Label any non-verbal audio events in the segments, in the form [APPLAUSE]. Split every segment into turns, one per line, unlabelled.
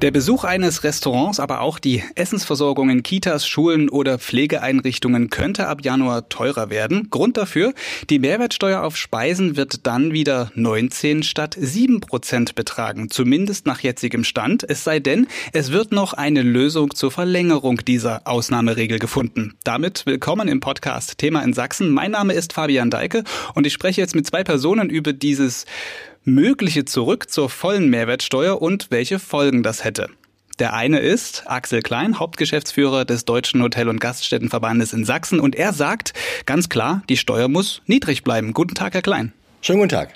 Der Besuch eines Restaurants, aber auch die Essensversorgung in Kitas, Schulen oder Pflegeeinrichtungen könnte ab Januar teurer werden. Grund dafür, die Mehrwertsteuer auf Speisen wird dann wieder 19 statt 7 Prozent betragen, zumindest nach jetzigem Stand. Es sei denn, es wird noch eine Lösung zur Verlängerung dieser Ausnahmeregel gefunden. Damit willkommen im Podcast Thema in Sachsen. Mein Name ist Fabian Deike und ich spreche jetzt mit zwei Personen über dieses mögliche Zurück zur vollen Mehrwertsteuer und welche Folgen das hätte. Der eine ist Axel Klein, Hauptgeschäftsführer des Deutschen Hotel- und Gaststättenverbandes in Sachsen und er sagt ganz klar, die Steuer muss niedrig bleiben. Guten Tag, Herr Klein.
Schönen guten Tag.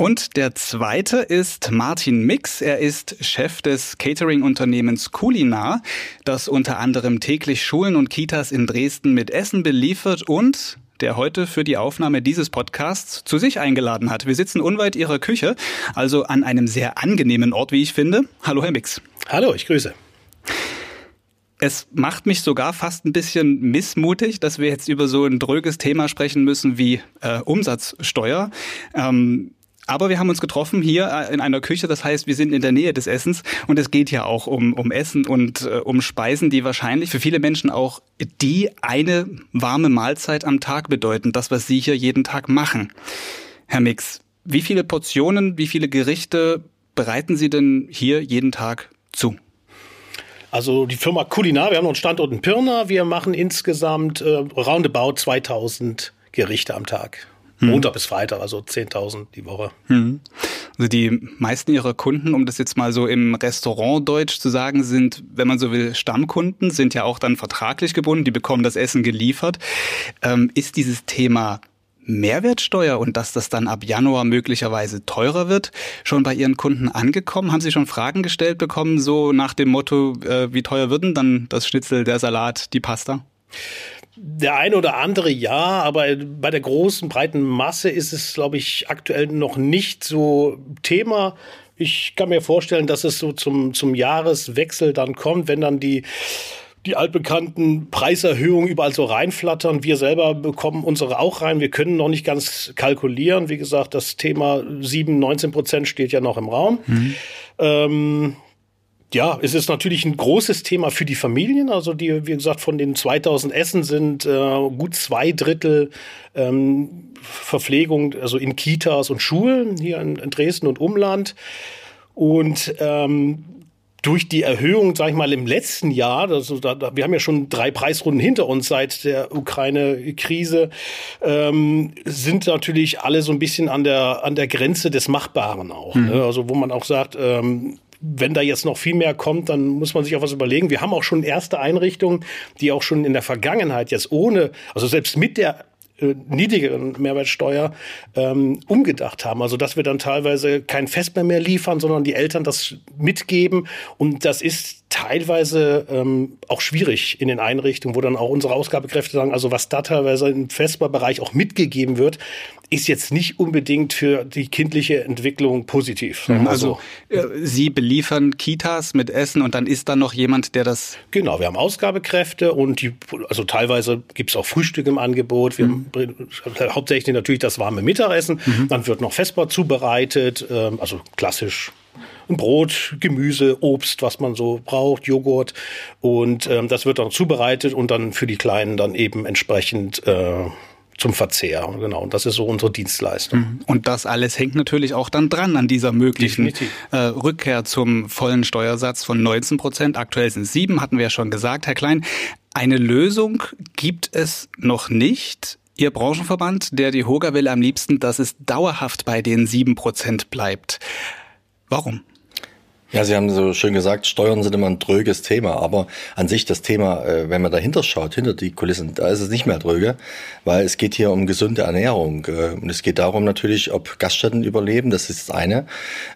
Und der zweite ist Martin Mix. Er ist Chef des Catering-Unternehmens Kulinar, das unter anderem täglich Schulen und Kitas in Dresden mit Essen beliefert und der heute für die Aufnahme dieses Podcasts zu sich eingeladen hat. Wir sitzen unweit Ihrer Küche, also an einem sehr angenehmen Ort, wie ich finde. Hallo, Herr Mix.
Hallo, ich grüße.
Es macht mich sogar fast ein bisschen missmutig, dass wir jetzt über so ein dröges Thema sprechen müssen wie äh, Umsatzsteuer. Ähm, aber wir haben uns getroffen hier äh, in einer Küche, das heißt, wir sind in der Nähe des Essens und es geht ja auch um, um Essen und äh, um Speisen, die wahrscheinlich für viele Menschen auch die eine warme Mahlzeit am Tag bedeuten, das, was Sie hier jeden Tag machen. Herr Mix, wie viele Portionen, wie viele Gerichte bereiten Sie denn hier jeden Tag zu?
Also die Firma Kulinar, wir haben noch einen Standort in Pirna, wir machen insgesamt äh, roundabout 2000 Gerichte am Tag. Hm. Montag bis Freitag, also 10.000 die Woche.
Hm. Also die meisten ihrer Kunden, um das jetzt mal so im Restaurantdeutsch zu sagen, sind, wenn man so will, Stammkunden, sind ja auch dann vertraglich gebunden, die bekommen das Essen geliefert. Ähm, ist dieses Thema Mehrwertsteuer und dass das dann ab Januar möglicherweise teurer wird, schon bei Ihren Kunden angekommen? Haben Sie schon Fragen gestellt bekommen, so nach dem Motto, äh, wie teuer wird denn dann das Schnitzel, der Salat, die Pasta?
Der eine oder andere ja, aber bei der großen, breiten Masse ist es, glaube ich, aktuell noch nicht so Thema. Ich kann mir vorstellen, dass es so zum, zum Jahreswechsel dann kommt, wenn dann die die altbekannten Preiserhöhungen überall so reinflattern. Wir selber bekommen unsere auch rein. Wir können noch nicht ganz kalkulieren. Wie gesagt, das Thema 7, 19 Prozent steht ja noch im Raum. Mhm. Ähm, ja, es ist natürlich ein großes Thema für die Familien. Also die, wie gesagt, von den 2000 Essen sind äh, gut zwei Drittel ähm, Verpflegung, also in Kitas und Schulen hier in, in Dresden und Umland. Und ähm, durch die Erhöhung, sag ich mal, im letzten Jahr, also da, da, wir haben ja schon drei Preisrunden hinter uns seit der Ukraine-Krise, ähm, sind natürlich alle so ein bisschen an der an der Grenze des Machbaren auch. Mhm. Ne? Also wo man auch sagt, ähm, wenn da jetzt noch viel mehr kommt, dann muss man sich auch was überlegen. Wir haben auch schon erste Einrichtungen, die auch schon in der Vergangenheit jetzt ohne, also selbst mit der äh, niedrigeren Mehrwertsteuer ähm, umgedacht haben. Also dass wir dann teilweise kein Festmehr mehr liefern, sondern die Eltern das mitgeben. Und das ist teilweise ähm, auch schwierig in den Einrichtungen, wo dann auch unsere Ausgabekräfte sagen, also was da teilweise im Festbarbereich auch mitgegeben wird, ist jetzt nicht unbedingt für die kindliche Entwicklung positiv.
Mhm, also äh, Sie beliefern Kitas mit Essen und dann ist da noch jemand, der das.
Genau, wir haben Ausgabekräfte und die, also teilweise gibt es auch Frühstück im Angebot. Wir mhm. Hauptsächlich natürlich das warme Mittagessen. Mhm. Dann wird noch festbar zubereitet, ähm, also klassisch ein Brot, Gemüse, Obst, was man so braucht, Joghurt. Und ähm, das wird dann zubereitet und dann für die Kleinen dann eben entsprechend äh, zum Verzehr. Genau, und das ist so unsere Dienstleistung. Mhm.
Und das alles hängt natürlich auch dann dran an dieser möglichen äh, Rückkehr zum vollen Steuersatz von 19 Prozent. Aktuell sind es sieben, hatten wir ja schon gesagt, Herr Klein. Eine Lösung gibt es noch nicht. Ihr Branchenverband, der die Hoga will am liebsten, dass es dauerhaft bei den sieben Prozent bleibt. Warum?
Ja, Sie haben so schön gesagt, Steuern sind immer ein dröges Thema, aber an sich das Thema, äh, wenn man dahinter schaut, hinter die Kulissen, da ist es nicht mehr dröge, weil es geht hier um gesunde Ernährung äh, und es geht darum natürlich, ob Gaststätten überleben, das ist das eine,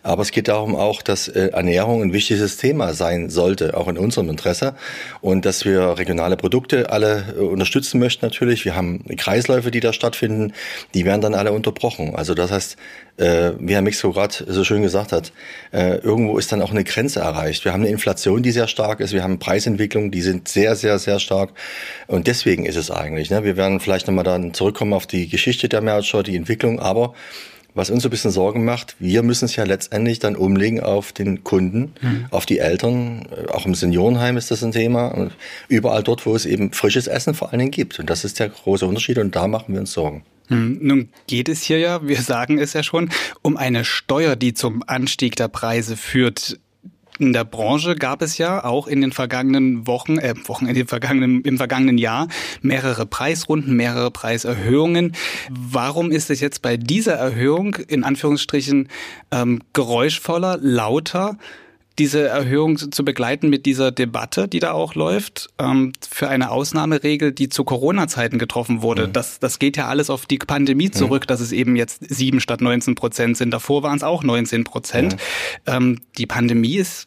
aber es geht darum auch, dass äh, Ernährung ein wichtiges Thema sein sollte, auch in unserem Interesse und dass wir regionale Produkte alle unterstützen möchten natürlich. Wir haben Kreisläufe, die da stattfinden, die werden dann alle unterbrochen. Also das heißt, wie Herr Mixo gerade so schön gesagt hat, irgendwo ist dann auch eine Grenze erreicht. Wir haben eine Inflation, die sehr stark ist. Wir haben Preisentwicklungen, die sind sehr, sehr, sehr stark. Und deswegen ist es eigentlich. Ne? Wir werden vielleicht nochmal dann zurückkommen auf die Geschichte der Mehrwertsteuer, die Entwicklung. Aber was uns so ein bisschen Sorgen macht, wir müssen es ja letztendlich dann umlegen auf den Kunden, mhm. auf die Eltern. Auch im Seniorenheim ist das ein Thema. Und überall dort, wo es eben frisches Essen vor allen Dingen gibt. Und das ist der große Unterschied. Und da machen wir uns Sorgen.
Hm, nun geht es hier ja, wir [LAUGHS] sagen es ja schon, um eine Steuer, die zum Anstieg der Preise führt. In der Branche gab es ja auch in den vergangenen Wochen, äh, Wochen in den vergangenen, im vergangenen Jahr mehrere Preisrunden, mehrere Preiserhöhungen. Warum ist es jetzt bei dieser Erhöhung in Anführungsstrichen ähm, geräuschvoller, lauter? Diese Erhöhung zu begleiten mit dieser Debatte, die da auch läuft, ähm, für eine Ausnahmeregel, die zu Corona-Zeiten getroffen wurde. Mhm. Das, das geht ja alles auf die Pandemie mhm. zurück, mhm. dass es eben jetzt sieben statt 19 Prozent sind. Davor waren es auch 19 Prozent. Mhm. Ähm, die Pandemie ist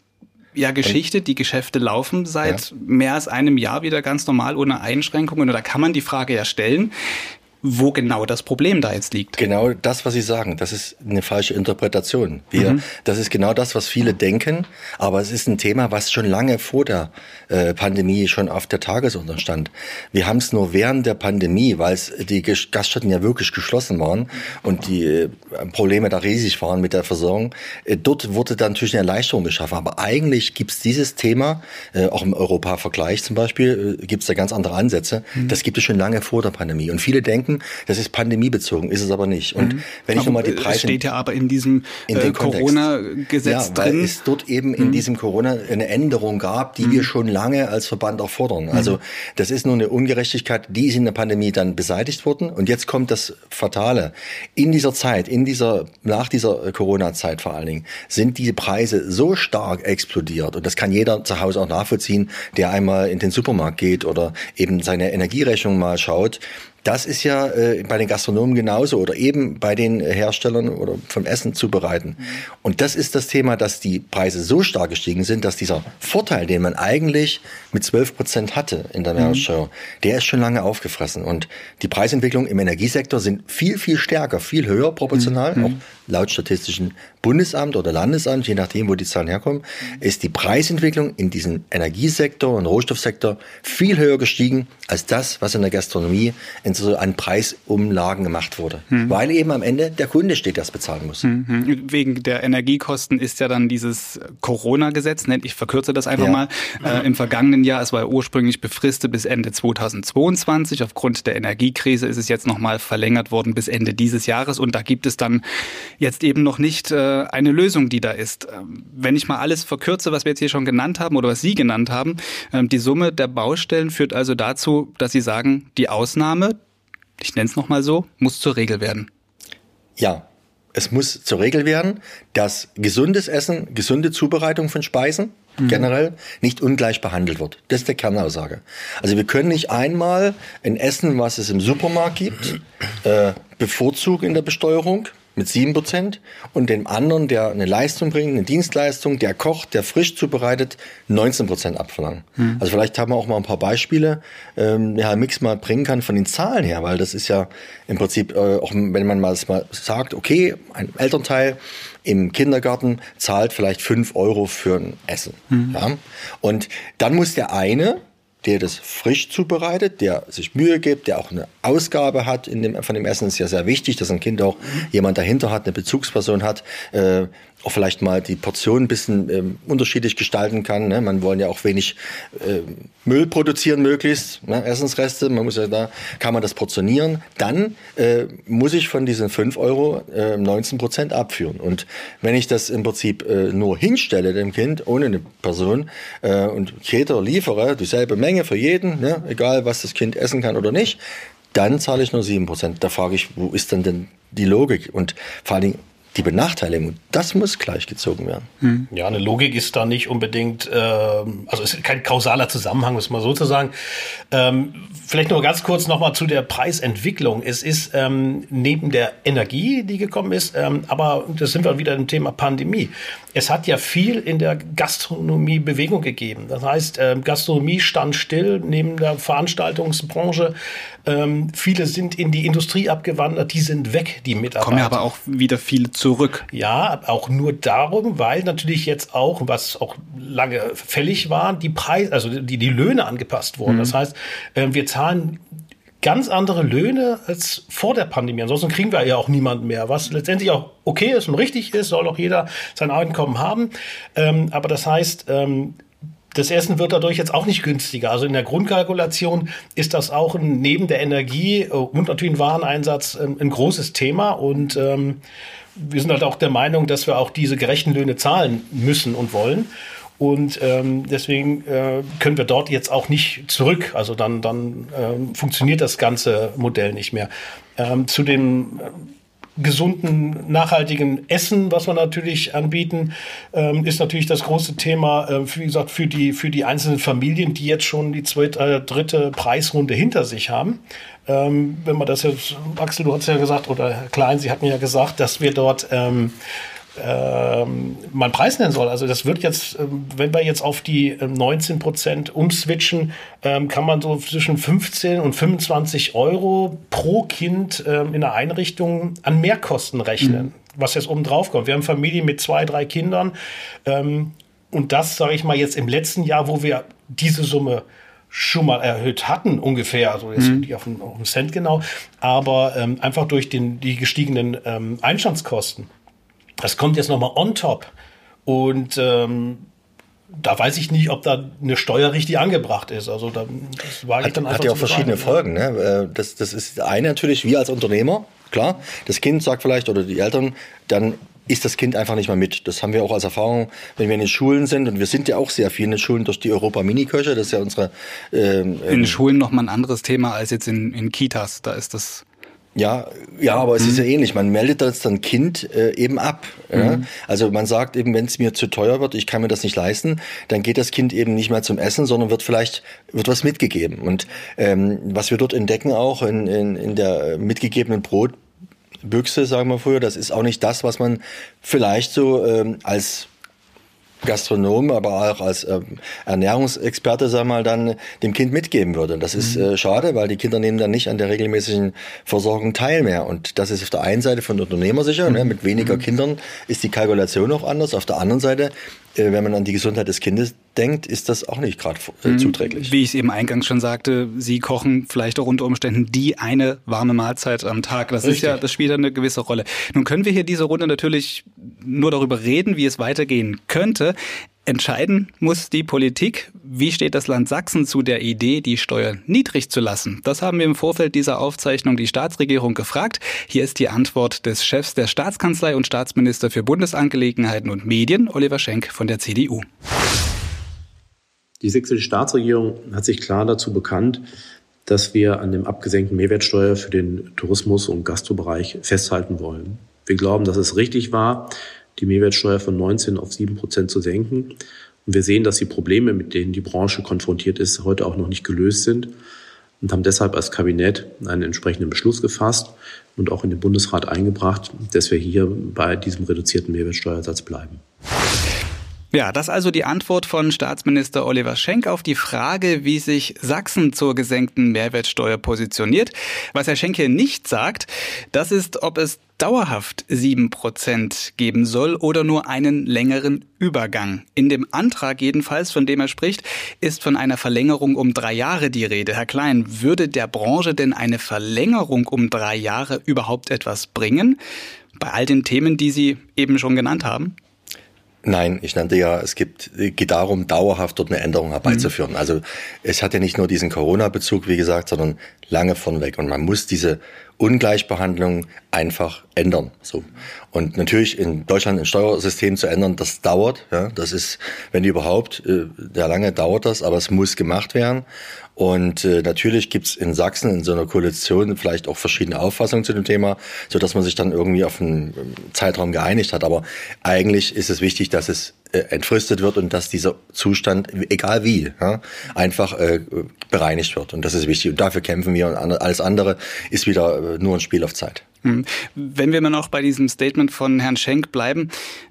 ja Geschichte. Die Geschäfte laufen seit ja. mehr als einem Jahr wieder ganz normal ohne Einschränkungen. Und da kann man die Frage ja stellen, wo genau das Problem da jetzt liegt.
Genau das, was Sie sagen, das ist eine falsche Interpretation. Wir, mhm. Das ist genau das, was viele denken, aber es ist ein Thema, was schon lange vor der äh, Pandemie schon auf der Tagesordnung stand. Wir haben es nur während der Pandemie, weil die Gaststätten ja wirklich geschlossen waren und die äh, Probleme da riesig waren mit der Versorgung, äh, dort wurde dann natürlich eine Erleichterung geschaffen. Aber eigentlich gibt es dieses Thema, äh, auch im Europa-Vergleich zum Beispiel, äh, gibt es da ganz andere Ansätze. Mhm. Das gibt es schon lange vor der Pandemie. Und viele denken, das ist pandemiebezogen, ist es aber nicht. Und mhm. wenn ich nochmal die Preise...
steht ja aber in diesem äh, Corona-Gesetz ja, drin.
weil es dort eben in mhm. diesem Corona eine Änderung gab, die mhm. wir schon lange als Verband auch fordern. Also mhm. das ist nur eine Ungerechtigkeit, die ist in der Pandemie dann beseitigt worden. Und jetzt kommt das Fatale. In dieser Zeit, in dieser, nach dieser Corona-Zeit vor allen Dingen, sind die Preise so stark explodiert. Und das kann jeder zu Hause auch nachvollziehen, der einmal in den Supermarkt geht oder eben seine Energierechnung mal schaut. Das ist ja äh, bei den Gastronomen genauso oder eben bei den Herstellern oder vom Essen zubereiten. Mhm. Und das ist das Thema, dass die Preise so stark gestiegen sind, dass dieser Vorteil, den man eigentlich mit 12 Prozent hatte in der Mehrwertsteuer, mhm. der ist schon lange aufgefressen. Und die Preisentwicklung im Energiesektor sind viel, viel stärker, viel höher proportional, mhm. auch laut Statistischen Bundesamt oder Landesamt, je nachdem, wo die Zahlen herkommen, ist die Preisentwicklung in diesem Energiesektor und Rohstoffsektor viel höher gestiegen als das, was in der Gastronomie in so an Preisumlagen gemacht wurde. Mhm. Weil eben am Ende der Kunde steht, der es bezahlen muss.
Mhm. Wegen der Energiekosten ist ja dann dieses Corona-Gesetz, ich verkürze das einfach ja. mal, äh, im vergangenen Jahr, es war ursprünglich befristet bis Ende 2022. Aufgrund der Energiekrise ist es jetzt nochmal verlängert worden bis Ende dieses Jahres und da gibt es dann jetzt eben noch nicht äh, eine Lösung, die da ist. Ähm, wenn ich mal alles verkürze, was wir jetzt hier schon genannt haben oder was Sie genannt haben, ähm, die Summe der Baustellen führt also dazu, dass Sie sagen, die Ausnahme, ich nenne es nochmal so, muss zur Regel werden.
Ja, es muss zur Regel werden, dass gesundes Essen, gesunde Zubereitung von Speisen mhm. generell nicht ungleich behandelt wird. Das ist der Kernaussage. Also wir können nicht einmal ein Essen, was es im Supermarkt gibt, äh, bevorzugen in der Besteuerung mit sieben Prozent und dem anderen, der eine Leistung bringt, eine Dienstleistung, der kocht, der frisch zubereitet, 19 Prozent abverlangen. Hm. Also vielleicht haben wir auch mal ein paar Beispiele, ähm, der Herr Mix mal bringen kann von den Zahlen her, weil das ist ja im Prinzip, äh, auch wenn man mal, mal sagt, okay, ein Elternteil im Kindergarten zahlt vielleicht fünf Euro für ein Essen. Hm. Ja? Und dann muss der eine der das frisch zubereitet, der sich Mühe gibt, der auch eine Ausgabe hat in dem, von dem Essen. Ist ja sehr wichtig, dass ein Kind auch jemand dahinter hat, eine Bezugsperson hat, äh, auch vielleicht mal die Portion ein bisschen ähm, unterschiedlich gestalten kann. Ne? Man wollen ja auch wenig äh, Müll produzieren möglichst, ne? Essensreste. Man muss ja da, kann man das portionieren. Dann äh, muss ich von diesen 5 Euro äh, 19 Prozent abführen. Und wenn ich das im Prinzip äh, nur hinstelle dem Kind, ohne eine Person, äh, und Keter liefere, dieselbe Menge für jeden, ne? egal was das Kind essen kann oder nicht, dann zahle ich nur 7 Prozent. Da frage ich, wo ist denn denn die Logik? Und vor allen Dingen, die Benachteiligung, das muss gleichgezogen werden.
Hm. Ja, eine Logik ist da nicht unbedingt, äh, also es ist kein kausaler Zusammenhang, muss man so zu sagen. Ähm, vielleicht nur ganz kurz nochmal zu der Preisentwicklung. Es ist ähm, neben der Energie, die gekommen ist, ähm, aber das sind wir wieder im Thema Pandemie. Es hat ja viel in der Gastronomie Bewegung gegeben. Das heißt, ähm, Gastronomie stand still neben der Veranstaltungsbranche. Ähm, viele sind in die Industrie abgewandert, die sind weg, die Mitarbeiter.
Kommen ja aber auch wieder viele zurück zurück.
Ja, auch nur darum, weil natürlich jetzt auch, was auch lange fällig war, die Preise, also die, die Löhne angepasst wurden. Mhm. Das heißt, äh, wir zahlen ganz andere Löhne als vor der Pandemie. Ansonsten kriegen wir ja auch niemanden mehr, was letztendlich auch okay ist und richtig ist, soll auch jeder sein Einkommen haben. Ähm, aber das heißt, ähm, das Essen wird dadurch jetzt auch nicht günstiger. Also in der Grundkalkulation ist das auch ein, neben der Energie äh, und natürlich ein Wareneinsatz ein, ähm, ein großes Thema. Und ähm, wir sind halt auch der Meinung, dass wir auch diese gerechten Löhne zahlen müssen und wollen. Und ähm, deswegen äh, können wir dort jetzt auch nicht zurück. Also dann, dann ähm, funktioniert das ganze Modell nicht mehr. Ähm, zu dem äh, gesunden, nachhaltigen Essen, was wir natürlich anbieten, ähm, ist natürlich das große Thema, äh, wie gesagt, für die, für die einzelnen Familien, die jetzt schon die zweite, äh, dritte Preisrunde hinter sich haben. Ähm, wenn man das jetzt, Axel, du hast ja gesagt, oder Herr Klein, Sie hatten ja gesagt, dass wir dort ähm, ähm, man Preis nennen soll. Also das wird jetzt, ähm, wenn wir jetzt auf die 19 ähm, Prozent umswitchen, ähm, kann man so zwischen 15 und 25 Euro pro Kind ähm, in der Einrichtung an Mehrkosten rechnen, mhm. was jetzt oben drauf kommt. Wir haben Familien mit zwei, drei Kindern ähm, und das, sage ich mal, jetzt im letzten Jahr, wo wir diese Summe schon mal erhöht hatten, ungefähr, also jetzt mhm. auf, einen, auf einen Cent genau, aber ähm, einfach durch den, die gestiegenen ähm, Einstandskosten das kommt jetzt nochmal on top. Und ähm, da weiß ich nicht, ob da eine Steuer richtig angebracht ist. Also da,
das wage ich dann einfach Hat ja auch verschiedene Folgen. Ne? Äh, das, das ist eine natürlich, wir als Unternehmer, klar, das Kind sagt vielleicht oder die Eltern, dann ist das Kind einfach nicht mehr mit. Das haben wir auch als Erfahrung, wenn wir in den Schulen sind. Und wir sind ja auch sehr viel in den Schulen durch die Europa-Mini-Köche. Das ist ja unsere...
Ähm, in den Schulen nochmal ein anderes Thema als jetzt in, in Kitas. Da ist das
ja, ja, aber es mhm. ist ja ähnlich. Man meldet das dann Kind äh, eben ab. Mhm. Ja? Also man sagt eben, wenn es mir zu teuer wird, ich kann mir das nicht leisten, dann geht das Kind eben nicht mehr zum Essen, sondern wird vielleicht wird was mitgegeben. Und ähm, was wir dort entdecken auch in, in, in der mitgegebenen Brotbüchse, sagen wir früher, das ist auch nicht das, was man vielleicht so ähm, als Gastronom, aber auch als äh, Ernährungsexperte, sag mal, dann dem Kind mitgeben würde. Und das ist mhm. äh, schade, weil die Kinder nehmen dann nicht an der regelmäßigen Versorgung teil mehr. Und das ist auf der einen Seite von Unternehmer sicher, ne, mit weniger mhm. Kindern ist die Kalkulation auch anders. Auf der anderen Seite wenn man an die Gesundheit des Kindes denkt, ist das auch nicht gerade äh, mhm. zuträglich.
Wie ich es eben eingangs schon sagte, Sie kochen vielleicht auch unter Umständen die eine warme Mahlzeit am Tag. Das Richtig. ist ja, das spielt ja eine gewisse Rolle. Nun können wir hier diese Runde natürlich nur darüber reden, wie es weitergehen könnte. Entscheiden muss die Politik. Wie steht das Land Sachsen zu der Idee, die Steuern niedrig zu lassen? Das haben wir im Vorfeld dieser Aufzeichnung die Staatsregierung gefragt. Hier ist die Antwort des Chefs der Staatskanzlei und Staatsminister für Bundesangelegenheiten und Medien, Oliver Schenk von der CDU.
Die sächsische Staatsregierung hat sich klar dazu bekannt, dass wir an dem abgesenkten Mehrwertsteuer für den Tourismus- und Gastrobereich festhalten wollen. Wir glauben, dass es richtig war, die Mehrwertsteuer von 19 auf 7 Prozent zu senken. Und wir sehen, dass die Probleme, mit denen die Branche konfrontiert ist, heute auch noch nicht gelöst sind und haben deshalb als Kabinett einen entsprechenden Beschluss gefasst und auch in den Bundesrat eingebracht, dass wir hier bei diesem reduzierten Mehrwertsteuersatz bleiben.
Ja, das also die Antwort von Staatsminister Oliver Schenk auf die Frage, wie sich Sachsen zur gesenkten Mehrwertsteuer positioniert. Was Herr Schenk hier nicht sagt, das ist, ob es dauerhaft sieben Prozent geben soll oder nur einen längeren Übergang. In dem Antrag jedenfalls, von dem er spricht, ist von einer Verlängerung um drei Jahre die Rede. Herr Klein, würde der Branche denn eine Verlängerung um drei Jahre überhaupt etwas bringen? Bei all den Themen, die Sie eben schon genannt haben?
Nein, ich nannte ja, es gibt, geht darum, dauerhaft dort eine Änderung herbeizuführen. Mhm. Also es hat ja nicht nur diesen Corona-Bezug, wie gesagt, sondern lange von weg. Und man muss diese Ungleichbehandlung einfach ändern. So. Und natürlich in Deutschland ein Steuersystem zu ändern, das dauert. Ja, das ist, wenn überhaupt, äh, sehr lange dauert das, aber es muss gemacht werden. Und äh, natürlich gibt's in Sachsen in so einer Koalition vielleicht auch verschiedene Auffassungen zu dem Thema, so dass man sich dann irgendwie auf einen ähm, Zeitraum geeinigt hat. Aber eigentlich ist es wichtig, dass es entfristet wird und dass dieser Zustand, egal wie, ja, einfach äh, bereinigt wird. Und das ist wichtig. Und dafür kämpfen wir. Und alles andere ist wieder äh, nur ein Spiel auf Zeit.
Hm. Wenn wir mal noch bei diesem Statement von Herrn Schenk bleiben,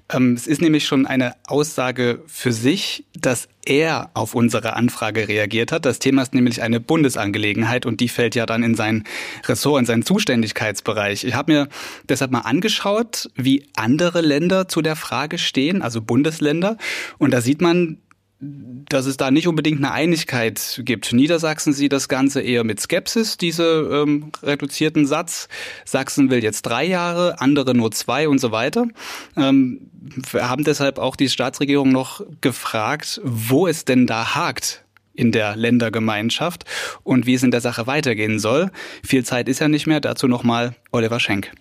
ähm, es ist nämlich schon eine Aussage für sich, dass er auf unsere Anfrage reagiert hat. Das Thema ist nämlich eine Bundesangelegenheit und die fällt ja dann in sein Ressort, in seinen Zuständigkeitsbereich. Ich habe mir deshalb mal angeschaut, wie andere Länder zu der Frage stehen, also Bundesländer. Und da sieht man, dass es da nicht unbedingt eine Einigkeit gibt. Niedersachsen sieht das Ganze eher mit Skepsis, diese ähm, reduzierten Satz. Sachsen will jetzt drei Jahre, andere nur zwei und so weiter. Ähm, wir haben deshalb auch die Staatsregierung noch gefragt, wo es denn da hakt in der Ländergemeinschaft und wie es in der Sache weitergehen soll. Viel Zeit ist ja nicht mehr. Dazu nochmal Oliver Schenk.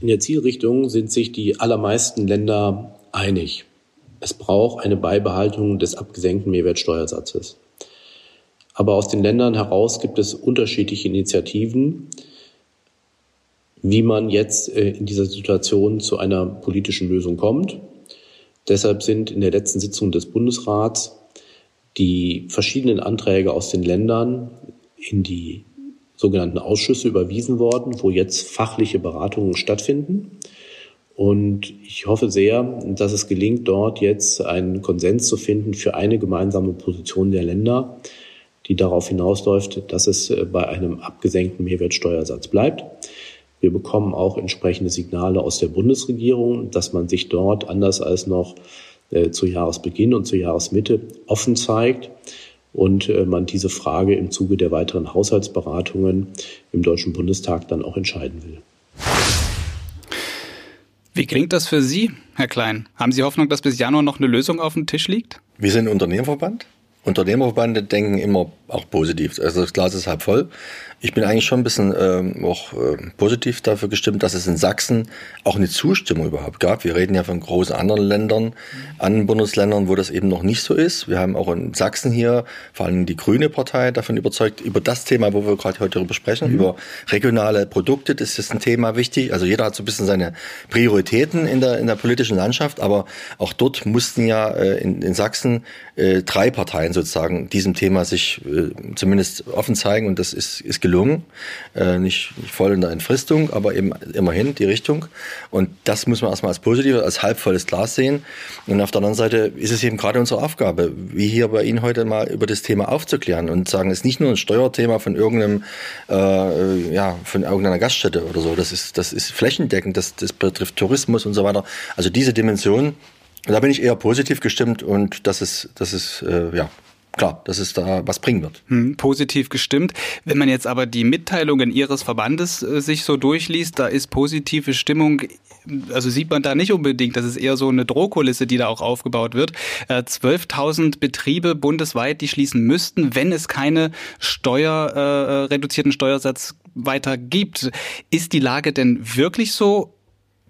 In der Zielrichtung sind sich die allermeisten Länder einig. Es braucht eine Beibehaltung des abgesenkten Mehrwertsteuersatzes. Aber aus den Ländern heraus gibt es unterschiedliche Initiativen, wie man jetzt äh, in dieser Situation zu einer politischen Lösung kommt. Deshalb sind in der letzten Sitzung des Bundesrats die verschiedenen Anträge aus den Ländern in die sogenannten Ausschüsse überwiesen worden, wo jetzt fachliche Beratungen stattfinden. Und ich hoffe sehr, dass es gelingt, dort jetzt einen Konsens zu finden für eine gemeinsame Position der Länder, die darauf hinausläuft, dass es äh, bei einem abgesenkten Mehrwertsteuersatz bleibt. Wir bekommen auch entsprechende Signale aus der Bundesregierung, dass man sich dort anders als noch äh, zu Jahresbeginn und zu Jahresmitte offen zeigt und äh, man diese Frage im Zuge der weiteren Haushaltsberatungen im Deutschen Bundestag dann auch entscheiden will.
Wie klingt das für Sie, Herr Klein? Haben Sie Hoffnung, dass bis Januar noch eine Lösung auf dem Tisch liegt?
Wir sind Unternehmerverband. Unternehmerverbände denken immer auch positiv. Also das Glas ist halb voll. Ich bin eigentlich schon ein bisschen ähm, auch äh, positiv dafür gestimmt, dass es in Sachsen auch eine Zustimmung überhaupt gab. Wir reden ja von großen anderen Ländern, anderen Bundesländern, wo das eben noch nicht so ist. Wir haben auch in Sachsen hier vor allem die Grüne Partei davon überzeugt, über das Thema, wo wir gerade heute darüber sprechen, mhm. über regionale Produkte, das ist ein Thema wichtig. Also jeder hat so ein bisschen seine Prioritäten in der, in der politischen Landschaft, aber auch dort mussten ja äh, in, in Sachsen äh, drei Parteien sozusagen diesem Thema sich äh, zumindest offen zeigen und das ist, ist gelungen. Äh, nicht, nicht voll in der Entfristung, aber eben immerhin die Richtung. Und das muss man erstmal als positiv, als halbvolles Glas sehen. Und auf der anderen Seite ist es eben gerade unsere Aufgabe, wie hier bei Ihnen heute mal über das Thema aufzuklären und sagen, es ist nicht nur ein Steuerthema von irgendeinem, äh, ja, von irgendeiner Gaststätte oder so. Das ist, das ist flächendeckend, das, das betrifft Tourismus und so weiter. Also diese Dimension, da bin ich eher positiv gestimmt und das ist, das ist, äh, ja, klar, dass es da was bringen wird.
Hm, positiv gestimmt. Wenn man jetzt aber die Mitteilungen Ihres Verbandes äh, sich so durchliest, da ist positive Stimmung also sieht man da nicht unbedingt, das ist eher so eine Drohkulisse, die da auch aufgebaut wird. Äh, 12.000 Betriebe bundesweit, die schließen müssten, wenn es keine Steuer, äh, reduzierten Steuersatz weiter gibt. Ist die Lage denn wirklich so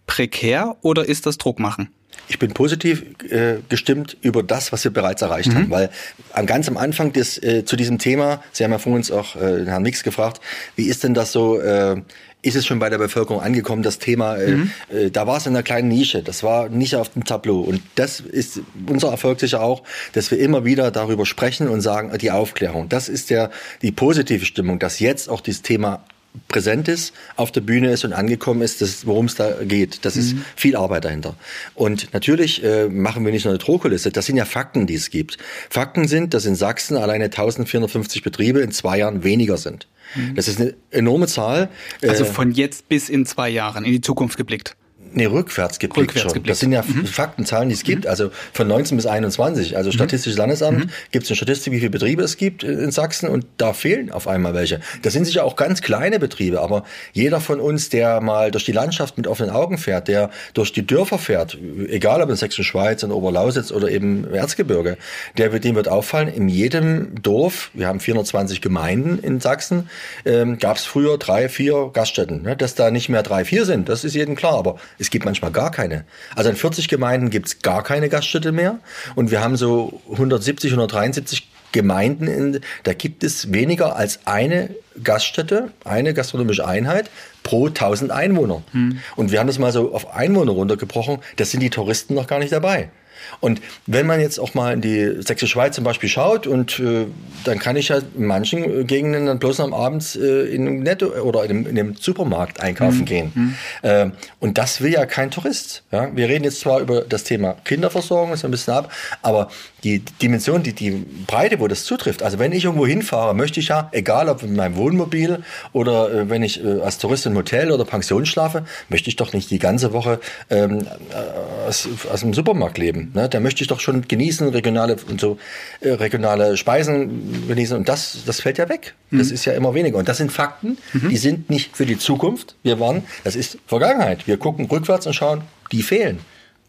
prekär oder ist das Druckmachen?
Ich bin positiv äh, gestimmt über das, was wir bereits erreicht mhm. haben, weil am ganz am Anfang des, äh, zu diesem Thema, Sie haben ja von uns auch äh, Herrn Mix gefragt, wie ist denn das so, äh, ist es schon bei der Bevölkerung angekommen, das Thema, äh, mhm. äh, da war es in einer kleinen Nische, das war nicht auf dem Tableau und das ist unser Erfolg sicher auch, dass wir immer wieder darüber sprechen und sagen, die Aufklärung, das ist der, die positive Stimmung, dass jetzt auch dieses Thema präsent ist, auf der Bühne ist und angekommen ist, worum es da geht. Das mhm. ist viel Arbeit dahinter. Und natürlich äh, machen wir nicht nur eine Drohkulisse, das sind ja Fakten, die es gibt. Fakten sind, dass in Sachsen alleine 1450 Betriebe in zwei Jahren weniger sind. Mhm. Das ist eine enorme Zahl.
Also äh, von jetzt bis in zwei Jahren in die Zukunft geblickt.
Nee, rückwärts geblickt rückwärts schon. Geblickt. Das sind ja mhm. Faktenzahlen, die es gibt. Mhm. Also von 19 bis 21. Also mhm. Statistisches Landesamt mhm. gibt es eine Statistik, wie viele Betriebe es gibt in Sachsen und da fehlen auf einmal welche. Das sind sicher auch ganz kleine Betriebe, aber jeder von uns, der mal durch die Landschaft mit offenen Augen fährt, der durch die Dörfer fährt, egal ob in Sächsischen Schweiz, in Oberlausitz oder eben im Erzgebirge, der wird, dem wird auffallen, in jedem Dorf, wir haben 420 Gemeinden in Sachsen, ähm, gab es früher drei, vier Gaststätten. Ne? Dass da nicht mehr drei, vier sind, das ist jedem klar, aber es gibt manchmal gar keine. Also in 40 Gemeinden gibt es gar keine Gaststätte mehr. Und wir haben so 170, 173 Gemeinden, in, da gibt es weniger als eine Gaststätte, eine gastronomische Einheit pro 1000 Einwohner. Hm. Und wir haben das mal so auf Einwohner runtergebrochen, da sind die Touristen noch gar nicht dabei. Und wenn man jetzt auch mal in die Sächsische Schweiz zum Beispiel schaut und äh, dann kann ich halt in manchen Gegenden dann bloß am Abend äh, in einem Netto oder in einem, in einem Supermarkt einkaufen mhm. gehen. Mhm. Äh, und das will ja kein Tourist. Ja? Wir reden jetzt zwar über das Thema Kinderversorgung, ist ein bisschen ab, aber die Dimension, die, die Breite, wo das zutrifft. Also wenn ich irgendwo hinfahre, möchte ich ja, egal ob in meinem Wohnmobil oder äh, wenn ich äh, als Tourist Hotel oder Pension schlafe, möchte ich doch nicht die ganze Woche ähm, äh, aus, aus dem Supermarkt leben. Ne? Da möchte ich doch schon genießen, regionale und so äh, regionale Speisen genießen. Und das, das fällt ja weg. Mhm. Das ist ja immer weniger. Und das sind Fakten, mhm. die sind nicht für die Zukunft. Wir waren, das ist Vergangenheit. Wir gucken rückwärts und schauen, die fehlen.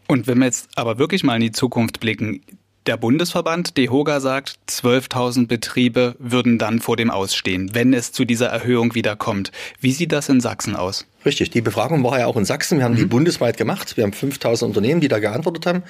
Und wenn wir jetzt aber wirklich mal in die Zukunft blicken, der Bundesverband DEHOGA sagt, 12.000 Betriebe würden dann vor dem Ausstehen, wenn es zu dieser Erhöhung wieder kommt. Wie sieht das in Sachsen aus?
Richtig, die Befragung war ja auch in Sachsen. Wir haben mhm. die bundesweit gemacht. Wir haben 5000 Unternehmen, die da geantwortet haben.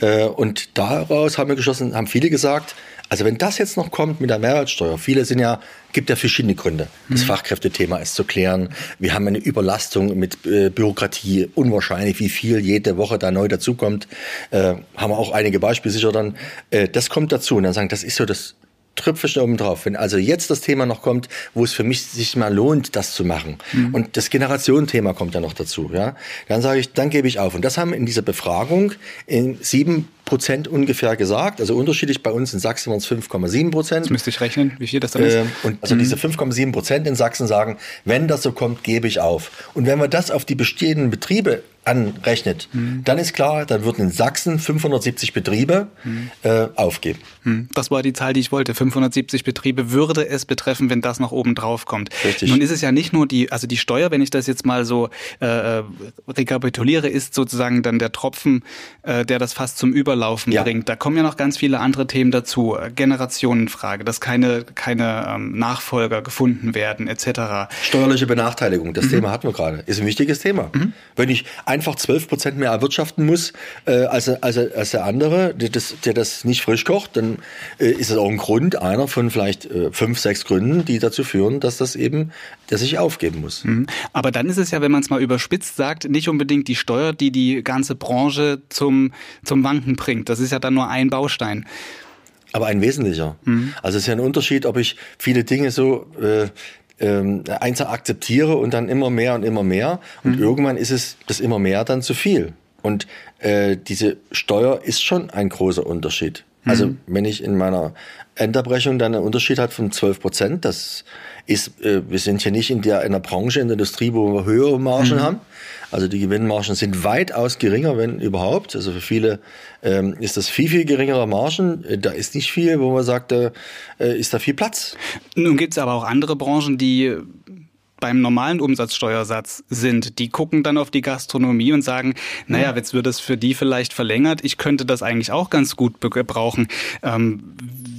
Äh, und daraus haben wir geschlossen, haben viele gesagt, also wenn das jetzt noch kommt mit der Mehrwertsteuer, viele sind ja, gibt ja verschiedene Gründe. Das mhm. Fachkräftethema ist zu klären. Wir haben eine Überlastung mit äh, Bürokratie, unwahrscheinlich, wie viel jede Woche da neu dazukommt. Äh, haben wir auch einige Beispiele sicher dann. Äh, das kommt dazu und dann sagen, das ist so das Trüpfelchen oben drauf. Wenn also jetzt das Thema noch kommt, wo es für mich sich mal lohnt, das zu machen, mhm. und das Generationenthema kommt ja noch dazu, ja, dann sage ich, dann gebe ich auf. Und das haben in dieser Befragung in sieben Prozent ungefähr gesagt. Also unterschiedlich bei uns in Sachsen waren es 5,7 Prozent.
Das müsste ich rechnen, wie viel das dann ist.
Äh, und also mhm. diese 5,7 Prozent in Sachsen sagen, wenn das so kommt, gebe ich auf. Und wenn wir das auf die bestehenden Betriebe anrechnet, mhm. dann ist klar, dann würden in Sachsen 570 Betriebe mhm. äh, aufgeben.
Mhm. Das war die Zahl, die ich wollte. 570 Betriebe würde es betreffen, wenn das noch oben drauf kommt. Richtig. Nun ist es ja nicht nur die, also die Steuer, wenn ich das jetzt mal so äh, äh rekapituliere, ist sozusagen dann der Tropfen, äh, der das fast zum Überlaufen ja. bringt. Da kommen ja noch ganz viele andere Themen dazu. Generationenfrage, dass keine, keine ähm, Nachfolger gefunden werden, etc.
Steuerliche Benachteiligung, das mhm. Thema hatten wir gerade, ist ein wichtiges Thema. Mhm. Wenn ich einfach 12 Prozent mehr erwirtschaften muss äh, als, als, als der andere, der das, der das nicht frisch kocht, dann äh, ist es auch ein Grund, einer von vielleicht äh, fünf, sechs Gründen, die dazu führen, dass das eben, dass ich aufgeben muss. Mhm.
Aber dann ist es ja, wenn man es mal überspitzt sagt, nicht unbedingt die Steuer, die die ganze Branche zum, zum Wanken bringt. Das ist ja dann nur ein Baustein.
Aber ein wesentlicher. Mhm. Also es ist ja ein Unterschied, ob ich viele Dinge so äh, ähm, eins akzeptiere und dann immer mehr und immer mehr. Und mhm. irgendwann ist es das immer mehr dann zu viel. Und äh, diese Steuer ist schon ein großer Unterschied. Also mhm. wenn ich in meiner Endabrechnung dann einen Unterschied hat von 12 Prozent, das ist, äh, wir sind hier nicht in der, in der Branche, in der Industrie, wo wir höhere Margen mhm. haben. Also die Gewinnmargen sind weitaus geringer, wenn überhaupt. Also für viele ähm, ist das viel, viel geringere Margen. Äh, da ist nicht viel, wo man sagt, äh, ist da viel Platz.
Nun gibt es aber auch andere Branchen, die beim normalen Umsatzsteuersatz sind, die gucken dann auf die Gastronomie und sagen, naja, jetzt wird es für die vielleicht verlängert, ich könnte das eigentlich auch ganz gut brauchen. Ähm,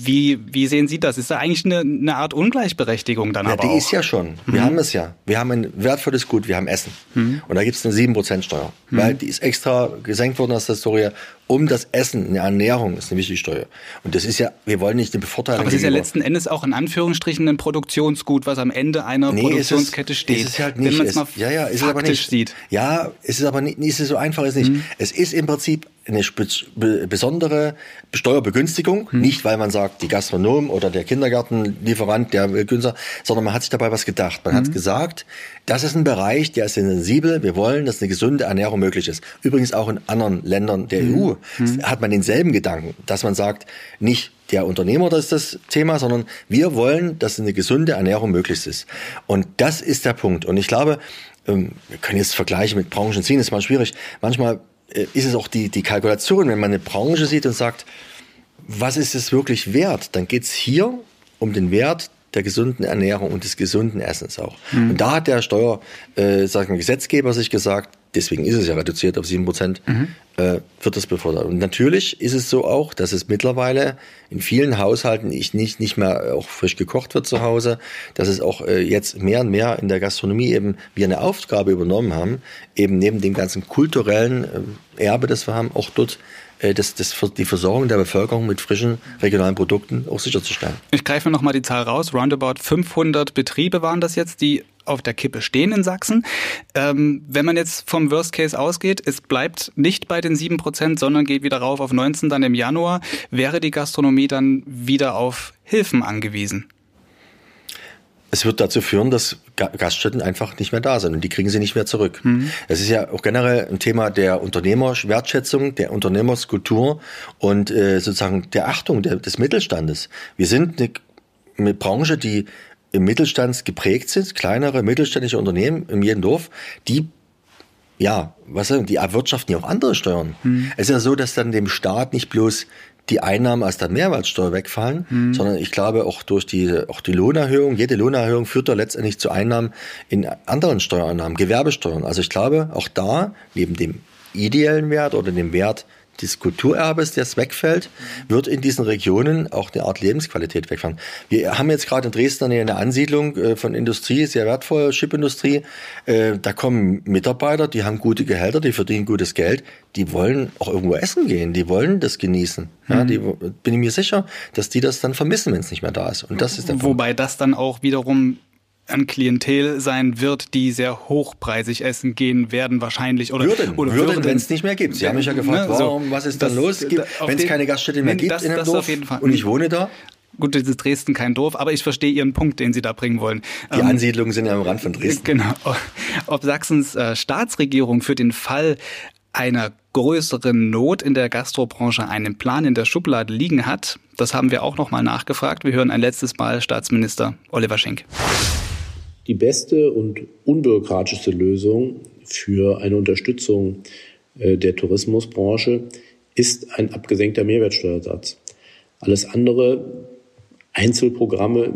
wie, wie sehen Sie das? Ist da eigentlich eine, eine Art Ungleichberechtigung dann
ja,
aber
die
auch?
ist ja schon. Wir mhm. haben es ja. Wir haben ein wertvolles Gut, wir haben Essen. Mhm. Und da gibt es eine 7% Steuer. Mhm. Weil die ist extra gesenkt worden aus der Historie, um das Essen, eine Ernährung ist eine wichtige Steuer. Und das ist ja, wir wollen nicht eine Bevorteilung.
Aber es ist ja letzten Endes auch in Anführungsstrichen ein Produktionsgut, was am Ende einer nee, Produktionskette
es,
steht.
Ist es halt nicht. Wenn man es mal ja, ja, ist es aber nicht.
sieht.
Ja, es ist aber nicht, ist es so einfach ist nicht. Mhm. Es ist im Prinzip eine besondere Steuerbegünstigung, hm. nicht weil man sagt, die Gastronom oder der Kindergartenlieferant, der will günstiger, sondern man hat sich dabei was gedacht. Man hm. hat gesagt, das ist ein Bereich, der ist sensibel, wir wollen, dass eine gesunde Ernährung möglich ist. Übrigens auch in anderen Ländern der hm. EU hm. hat man denselben Gedanken, dass man sagt, nicht der Unternehmer, das ist das Thema, sondern wir wollen, dass eine gesunde Ernährung möglich ist. Und das ist der Punkt. Und ich glaube, ähm, wir können jetzt Vergleiche mit Branchen ziehen, ist mal schwierig. Manchmal ist es auch die, die Kalkulation, wenn man eine Branche sieht und sagt, was ist es wirklich wert, dann geht es hier um den Wert der gesunden Ernährung und des gesunden Essens auch. Mhm. Und da hat der Steuer, äh, sagen Gesetzgeber sich gesagt, deswegen ist es ja reduziert auf sieben Prozent, mhm. äh, wird das befördert. Und natürlich ist es so auch, dass es mittlerweile in vielen Haushalten nicht, nicht mehr auch frisch gekocht wird zu Hause, dass es auch äh, jetzt mehr und mehr in der Gastronomie eben wir eine Aufgabe übernommen haben, eben neben dem ganzen kulturellen äh, Erbe, das wir haben, auch dort äh, das, das, die Versorgung der Bevölkerung mit frischen regionalen Produkten auch sicherzustellen.
Ich greife nochmal die Zahl raus. Roundabout 500 Betriebe waren das jetzt, die auf der Kippe stehen in Sachsen. Ähm, wenn man jetzt vom Worst Case ausgeht, es bleibt nicht bei den sieben Prozent, sondern geht wieder rauf auf 19 dann im Januar, wäre die Gastronomie dann wieder auf Hilfen angewiesen?
es wird dazu führen, dass Gaststätten einfach nicht mehr da sind und die kriegen sie nicht mehr zurück. Mhm. Es ist ja auch generell ein Thema der Unternehmerwertschätzung, der Unternehmerskultur und äh, sozusagen der Achtung der, des Mittelstandes. Wir sind eine, eine Branche, die im Mittelstand geprägt sind, kleinere mittelständische Unternehmen in jedem Dorf, die ja, was sagen, die erwirtschaften ja auch andere Steuern. Mhm. Es ist ja so, dass dann dem Staat nicht bloß die Einnahmen aus der Mehrwertsteuer wegfallen, mhm. sondern ich glaube auch durch die, auch die Lohnerhöhung, jede Lohnerhöhung führt da letztendlich zu Einnahmen in anderen Steuereinnahmen, Gewerbesteuern. Also ich glaube, auch da, neben dem ideellen Wert oder dem Wert des Kulturerbes, das wegfällt, wird in diesen Regionen auch eine Art Lebensqualität wegfallen. Wir haben jetzt gerade in Dresden eine Ansiedlung äh, von Industrie, sehr wertvoll, Chipindustrie. Äh, da kommen Mitarbeiter, die haben gute Gehälter, die verdienen gutes Geld, die wollen auch irgendwo essen gehen, die wollen das genießen. Ja, mhm. die bin ich mir sicher, dass die das dann vermissen, wenn es nicht mehr da ist. Und das ist der
Wobei das dann auch wiederum ein Klientel sein wird, die sehr hochpreisig essen gehen werden wahrscheinlich oder
würden, oder würden, würden wenn es nicht mehr gibt. Sie haben mich ja gefragt, ne, warum, so, was ist dann los, wenn es keine Gaststätte mehr gibt das, in einem Dorf und ich wohne da.
Gut, das ist Dresden kein Dorf, aber ich verstehe Ihren Punkt, den Sie da bringen wollen.
Die ähm, Ansiedlungen sind ja am Rand von Dresden.
Genau. Ob Sachsens äh, Staatsregierung für den Fall einer größeren Not in der Gastrobranche einen Plan in der Schublade liegen hat, das haben wir auch noch mal nachgefragt. Wir hören ein letztes Mal Staatsminister Oliver Schenk.
Die beste und unbürokratischste Lösung für eine Unterstützung äh, der Tourismusbranche ist ein abgesenkter Mehrwertsteuersatz. Alles andere, Einzelprogramme,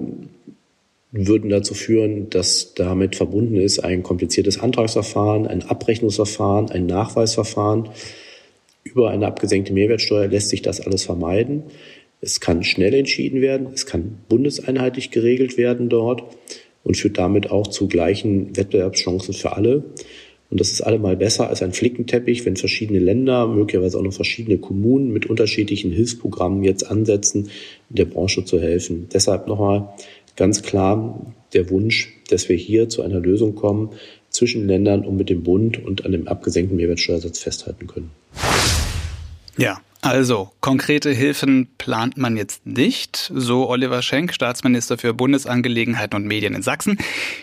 würden dazu führen, dass damit verbunden ist ein kompliziertes Antragsverfahren, ein Abrechnungsverfahren, ein Nachweisverfahren. Über eine abgesenkte Mehrwertsteuer lässt sich das alles vermeiden. Es kann schnell entschieden werden, es kann bundeseinheitlich geregelt werden dort und führt damit auch zu gleichen Wettbewerbschancen für alle. Und das ist allemal besser als ein Flickenteppich, wenn verschiedene Länder, möglicherweise auch noch verschiedene Kommunen mit unterschiedlichen Hilfsprogrammen jetzt ansetzen, der Branche zu helfen. Deshalb nochmal ganz klar der Wunsch, dass wir hier zu einer Lösung kommen zwischen Ländern und mit dem Bund und an dem abgesenkten Mehrwertsteuersatz festhalten können.
Ja, also, konkrete Hilfen plant man jetzt nicht, so Oliver Schenk, Staatsminister für Bundesangelegenheiten und Medien in Sachsen.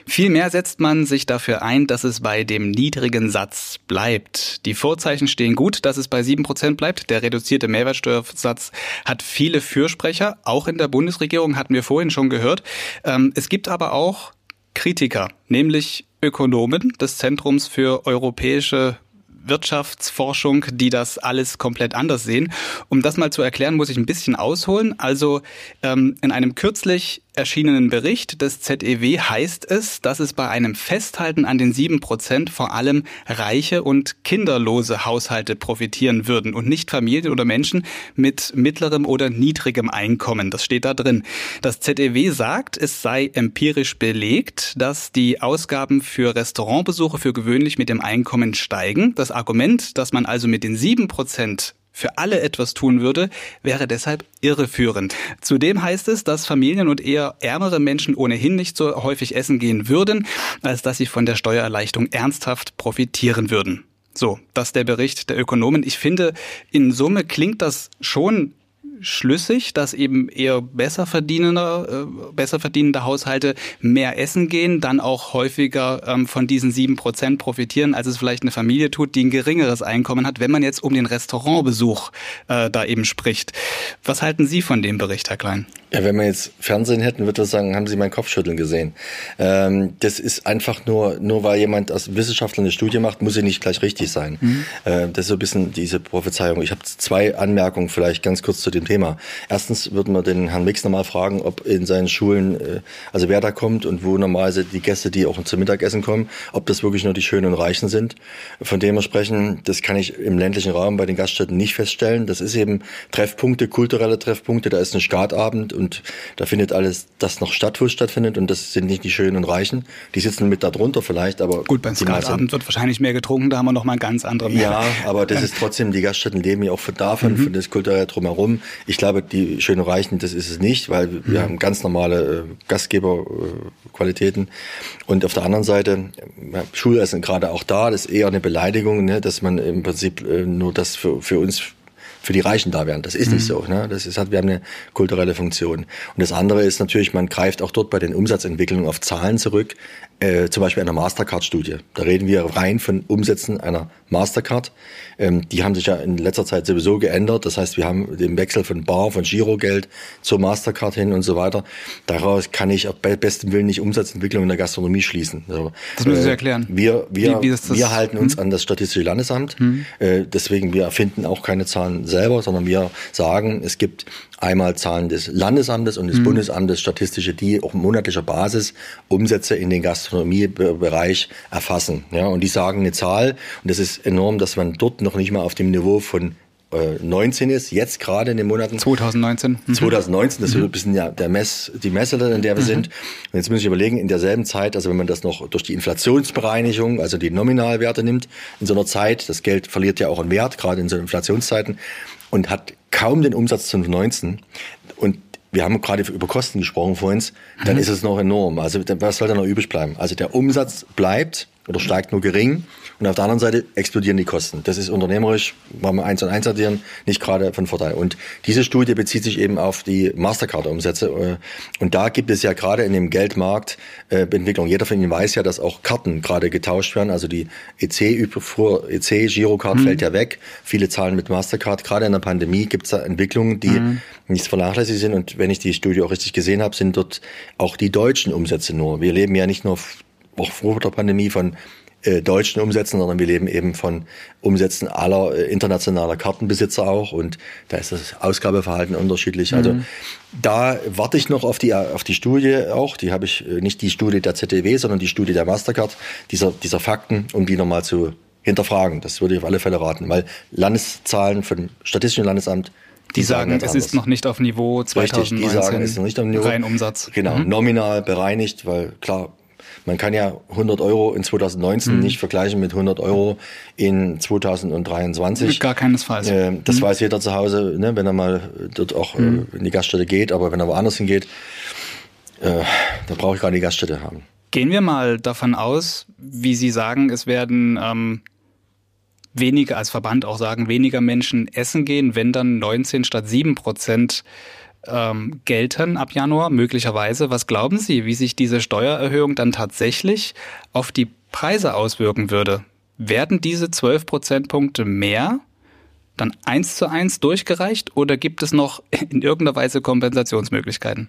Vielmehr setzt man sich dafür ein, dass es bei dem niedrigen Satz bleibt. Die Vorzeichen stehen gut, dass es bei sieben Prozent bleibt. Der reduzierte Mehrwertsteuersatz hat viele Fürsprecher, auch in der Bundesregierung hatten wir vorhin schon gehört. Ähm, es gibt aber auch Kritiker, nämlich Ökonomen des Zentrums für europäische Wirtschaftsforschung, die das alles komplett anders sehen. Um das mal zu erklären, muss ich ein bisschen ausholen. Also ähm, in einem kürzlich erschienenen Bericht des ZEW heißt es, dass es bei einem Festhalten an den sieben Prozent vor allem reiche und kinderlose Haushalte profitieren würden und nicht Familien oder Menschen mit mittlerem oder niedrigem Einkommen. Das steht da drin. Das ZEW sagt, es sei empirisch belegt, dass die Ausgaben für Restaurantbesuche für gewöhnlich mit dem Einkommen steigen. Das Argument, dass man also mit den sieben Prozent für alle etwas tun würde, wäre deshalb irreführend. Zudem heißt es, dass Familien und eher ärmere Menschen ohnehin nicht so häufig essen gehen würden, als dass sie von der Steuererleichterung ernsthaft profitieren würden. So, das ist der Bericht der Ökonomen. Ich finde, in Summe klingt das schon schlüssig, dass eben eher besser verdienende, äh, besser verdienende Haushalte mehr essen gehen, dann auch häufiger ähm, von diesen sieben Prozent profitieren, als es vielleicht eine Familie tut, die ein geringeres Einkommen hat, wenn man jetzt um den Restaurantbesuch äh, da eben spricht. Was halten Sie von dem Bericht, Herr Klein?
Ja, wenn wir jetzt Fernsehen hätten, würde ich sagen, haben Sie mein Kopfschütteln gesehen. Ähm, das ist einfach nur, nur weil jemand als Wissenschaftler eine Studie macht, muss sie nicht gleich richtig sein. Mhm. Äh, das ist so ein bisschen diese Prophezeiung. Ich habe zwei Anmerkungen vielleicht ganz kurz zu dem Thema. Erstens würden wir den Herrn Mix nochmal fragen, ob in seinen Schulen, äh, also wer da kommt und wo normalerweise die Gäste, die auch zum Mittagessen kommen, ob das wirklich nur die Schönen und Reichen sind. Von dem wir sprechen, das kann ich im ländlichen Raum bei den Gaststätten nicht feststellen. Das ist eben Treffpunkte, kulturelle Treffpunkte. Da ist ein Skatabend und da findet alles das noch statt, wo es stattfindet und das sind nicht die Schönen und Reichen. Die sitzen mit da drunter vielleicht, aber
gut beim Skatabend wird wahrscheinlich mehr getrunken, da haben wir noch mal ganz andere.
Mehr. Ja, aber das ist trotzdem die Gaststätten leben ja auch von davon, mhm. von das kulturelle drumherum. Ich glaube, die Schönen und Reichen, das ist es nicht, weil wir mhm. haben ganz normale äh, Gastgeberqualitäten und auf der anderen Seite Schulessen gerade auch da, das ist eher eine Beleidigung, ne, dass man im Prinzip äh, nur das für, für uns für die Reichen da wären. Das ist mhm. nicht so. Ne? Das ist, wir haben eine kulturelle Funktion. Und das andere ist natürlich, man greift auch dort bei den Umsatzentwicklungen auf Zahlen zurück, äh, zum Beispiel einer Mastercard-Studie. Da reden wir rein von Umsätzen einer Mastercard. Ähm, die haben sich ja in letzter Zeit sowieso geändert. Das heißt, wir haben den Wechsel von Bar, von Girogeld zur Mastercard hin und so weiter. Daraus kann ich bei bestem Willen nicht Umsatzentwicklung in der Gastronomie schließen.
Also, das müssen Sie äh, erklären.
Wir, wir, wie, wie wir halten uns hm? an das Statistische Landesamt. Hm. Äh, deswegen, wir erfinden auch keine Zahlen selber, sondern wir sagen, es gibt einmal Zahlen des Landesamtes und des hm. Bundesamtes Statistische, die auf monatlicher Basis Umsätze in den Gastronomiebereich erfassen. Ja, und die sagen eine Zahl und das ist enorm, dass man dort noch nicht mal auf dem Niveau von 19 äh, ist, jetzt gerade in den Monaten.
2019.
Mhm. 2019, das ist mhm. ein bisschen ja, der Mess, die Messe, in der wir mhm. sind. Und jetzt muss ich überlegen, in derselben Zeit, also wenn man das noch durch die Inflationsbereinigung, also die Nominalwerte nimmt, in so einer Zeit, das Geld verliert ja auch an Wert, gerade in so Inflationszeiten, und hat kaum den Umsatz 2019. Und wir haben gerade über Kosten gesprochen vorhin, dann mhm. ist es noch enorm. Also was soll da noch übrig bleiben? Also der Umsatz bleibt oder steigt nur gering und auf der anderen Seite explodieren die Kosten. Das ist unternehmerisch, wenn wir eins und eins addieren, nicht gerade von Vorteil. Und diese Studie bezieht sich eben auf die Mastercard-Umsätze. Äh, und da gibt es ja gerade in dem Geldmarkt äh, Entwicklung. Jeder von Ihnen weiß ja, dass auch Karten gerade getauscht werden. Also die EC, EC Girocard mhm. fällt ja weg. Viele zahlen mit Mastercard. Gerade in der Pandemie gibt es da Entwicklungen, die mhm. nicht vernachlässigt sind. Und wenn ich die Studie auch richtig gesehen habe, sind dort auch die deutschen Umsätze nur. Wir leben ja nicht nur auch vor der Pandemie von äh, deutschen Umsätzen, sondern wir leben eben von Umsätzen aller äh, internationaler Kartenbesitzer auch und da ist das Ausgabeverhalten unterschiedlich. Also mhm. da warte ich noch auf die auf die Studie auch. Die habe ich äh, nicht die Studie der ZDW, sondern die Studie der Mastercard dieser dieser Fakten, um die nochmal zu hinterfragen. Das würde ich auf alle Fälle raten, weil Landeszahlen von Statistischen Landesamt
die, die sagen, sagen es ist noch nicht auf Niveau 2019. Richtig, die sagen, es ist noch nicht auf Niveau. Rein Umsatz.
Genau, mhm. nominal bereinigt, weil klar, man kann ja 100 Euro in 2019 mhm. nicht vergleichen mit 100 Euro in 2023.
Gar keinesfalls.
Äh, das mhm. weiß jeder zu Hause, ne, wenn er mal dort auch äh, mhm. in die Gaststätte geht. Aber wenn er woanders hingeht, äh, da brauche ich gar nicht die Gaststätte haben.
Gehen wir mal davon aus, wie Sie sagen, es werden ähm, weniger, als Verband auch sagen, weniger Menschen essen gehen, wenn dann 19 statt 7 Prozent ähm, gelten ab Januar möglicherweise. Was glauben Sie, wie sich diese Steuererhöhung dann tatsächlich auf die Preise auswirken würde? Werden diese 12 Prozentpunkte mehr dann eins zu eins durchgereicht oder gibt es noch in irgendeiner Weise Kompensationsmöglichkeiten?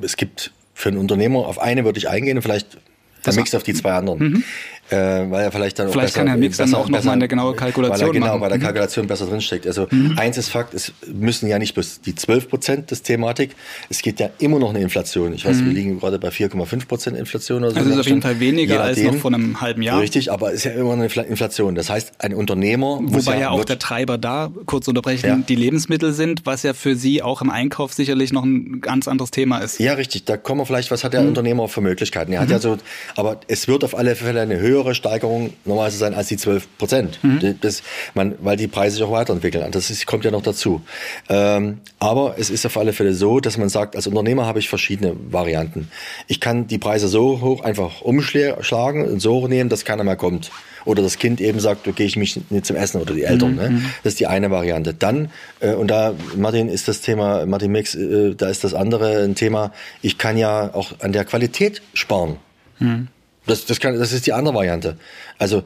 Es gibt für einen Unternehmer, auf eine würde ich eingehen und vielleicht der Mix auf die zwei anderen. Mhm äh, weil er vielleicht dann
vielleicht auch besser, kann Herr Mix dann auch nochmal eine genaue Kalkulation
weil er, genau,
machen.
bei der mhm. Kalkulation mhm. besser drinsteckt. Also mhm. eins ist Fakt, es müssen ja nicht bloß die 12 Prozent des Thematik, es geht ja immer noch eine Inflation. Ich weiß, mhm. wir liegen gerade bei 4,5 Prozent Inflation oder so.
Also ist auf jeden Fall weniger als noch vor einem halben Jahr.
Richtig, aber es ist ja immer eine Inflation. Das heißt, ein Unternehmer
Wobei ja, ja auch der Treiber da, kurz unterbrechen, ja. die Lebensmittel sind, was ja für Sie auch im Einkauf sicherlich noch ein ganz anderes Thema ist.
Ja, richtig. Da kommen wir vielleicht, was hat der mhm. Unternehmer für Möglichkeiten? Er hat ja so, aber es wird auf alle Fälle eine höhere Steigerung normalerweise sein als die 12 Prozent. Mhm. Das, man, weil die Preise sich auch weiterentwickeln. Das ist, kommt ja noch dazu. Ähm, aber es ist auf alle Fälle so, dass man sagt, als Unternehmer habe ich verschiedene Varianten. Ich kann die Preise so hoch einfach umschlagen und so nehmen, dass keiner mehr kommt. Oder das Kind eben sagt, okay, ich mich nicht zum Essen oder die Eltern. Mhm. Ne? Mhm. Das ist die eine Variante. Dann, äh, und da, Martin, ist das Thema, Martin Mix, äh, da ist das andere ein Thema, ich kann ja auch an der Qualität sparen. Mhm. Das, das, kann, das ist die andere Variante. Also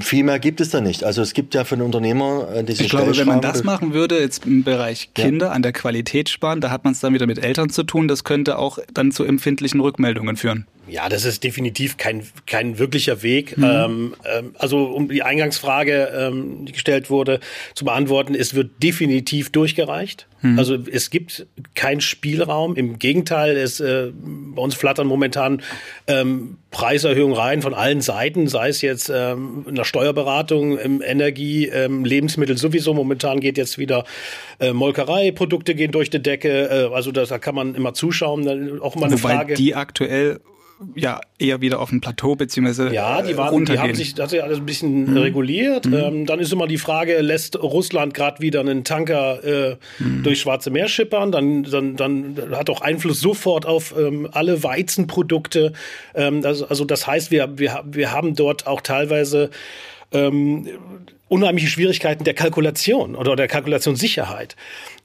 viel mehr gibt es da nicht. Also es gibt ja für einen Unternehmer
äh, diese Ich glaube, wenn man das machen würde, jetzt im Bereich Kinder ja. an der Qualität sparen, da hat man es dann wieder mit Eltern zu tun. Das könnte auch dann zu empfindlichen Rückmeldungen führen.
Ja, das ist definitiv kein, kein wirklicher Weg. Mhm. Ähm, ähm, also um die Eingangsfrage, ähm, die gestellt wurde, zu beantworten, es wird definitiv durchgereicht. Mhm. Also es gibt keinen Spielraum. Im Gegenteil, es, äh, bei uns flattern momentan ähm, Preiserhöhungen rein von allen Seiten, sei es jetzt ähm, in der Steuerberatung, im Energie, ähm, Lebensmittel sowieso. Momentan geht jetzt wieder äh, Molkereiprodukte gehen durch die Decke. Äh, also das, da kann man immer zuschauen. Dann auch mal eine
Wobei
Frage.
Die aktuell ja eher wieder auf dem Plateau beziehungsweise
ja, die, waren, die haben sich das hat alles ein bisschen mhm. reguliert. Mhm. Ähm, dann ist immer die Frage, lässt Russland gerade wieder einen Tanker äh, mhm. durch Schwarze Meer schippern? Dann, dann, dann hat auch Einfluss sofort auf ähm, alle Weizenprodukte. Ähm, also, also das heißt, wir, wir, wir haben dort auch teilweise ähm, unheimliche Schwierigkeiten der Kalkulation oder der Kalkulationssicherheit.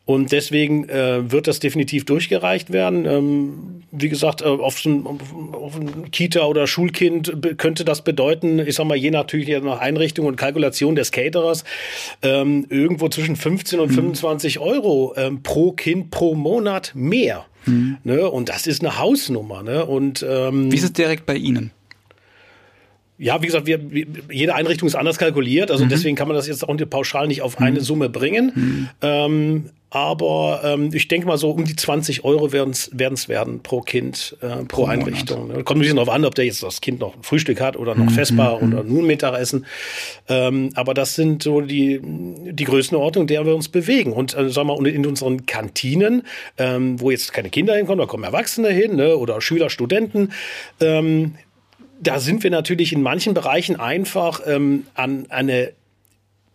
Und deswegen äh, wird das definitiv durchgereicht werden. Ähm, wie gesagt, äh, auf, ein, auf ein Kita- oder Schulkind könnte das bedeuten, ich sag mal, je natürlich nach Einrichtung und Kalkulation des Caterers, ähm, irgendwo zwischen 15 und mhm. 25 Euro ähm, pro Kind pro Monat mehr. Mhm. Ne? Und das ist eine Hausnummer. Ne? Und,
ähm, Wie ist es direkt bei Ihnen?
Ja, wie gesagt, wir, jede Einrichtung ist anders kalkuliert, also mhm. deswegen kann man das jetzt auch pauschal nicht auf eine mhm. Summe bringen. Mhm. Ähm, aber ähm, ich denke mal so um die 20 Euro werden es werden pro Kind, äh, pro, pro Einrichtung. Ne? Kommt ein bisschen darauf an, ob der jetzt das Kind noch ein Frühstück hat oder noch mhm. Vesper mhm. oder nur Mittagessen. Ähm, aber das sind so die, die Größenordnung, der wir uns bewegen. Und äh, sagen wir mal, in unseren Kantinen, ähm, wo jetzt keine Kinder hinkommen, da kommen Erwachsene hin ne? oder Schüler, Studenten. Ähm, da sind wir natürlich in manchen Bereichen einfach ähm, an eine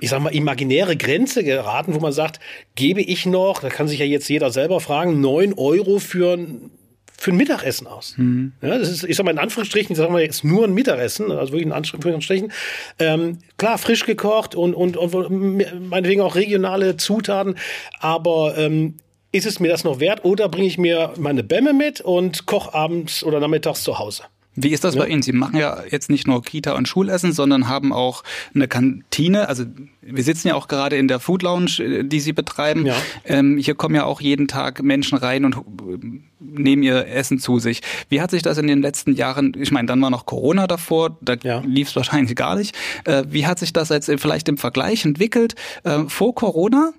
ich sag mal, imaginäre Grenze geraten, wo man sagt, gebe ich noch, da kann sich ja jetzt jeder selber fragen, neun Euro für ein für ein Mittagessen aus. Mhm. Ja, das ist, ich sag mal in Anführungsstrichen, sagen wir jetzt nur ein Mittagessen, also wirklich in Anführungsstrichen. Ähm, klar, frisch gekocht und, und, und meinetwegen auch regionale Zutaten, aber ähm, ist es mir das noch wert oder bringe ich mir meine Bämme mit und koche abends oder nachmittags zu Hause?
Wie ist das ja. bei Ihnen? Sie machen ja jetzt nicht nur Kita und Schulessen, sondern haben auch eine Kantine. Also wir sitzen ja auch gerade in der Food Lounge, äh, die Sie betreiben. Ja. Ähm, hier kommen ja auch jeden Tag Menschen rein und äh, nehmen ihr Essen zu sich. Wie hat sich das in den letzten Jahren, ich meine, dann war noch Corona davor, da ja. lief es wahrscheinlich gar nicht. Äh, wie hat sich das jetzt vielleicht im Vergleich entwickelt? Äh, vor Corona,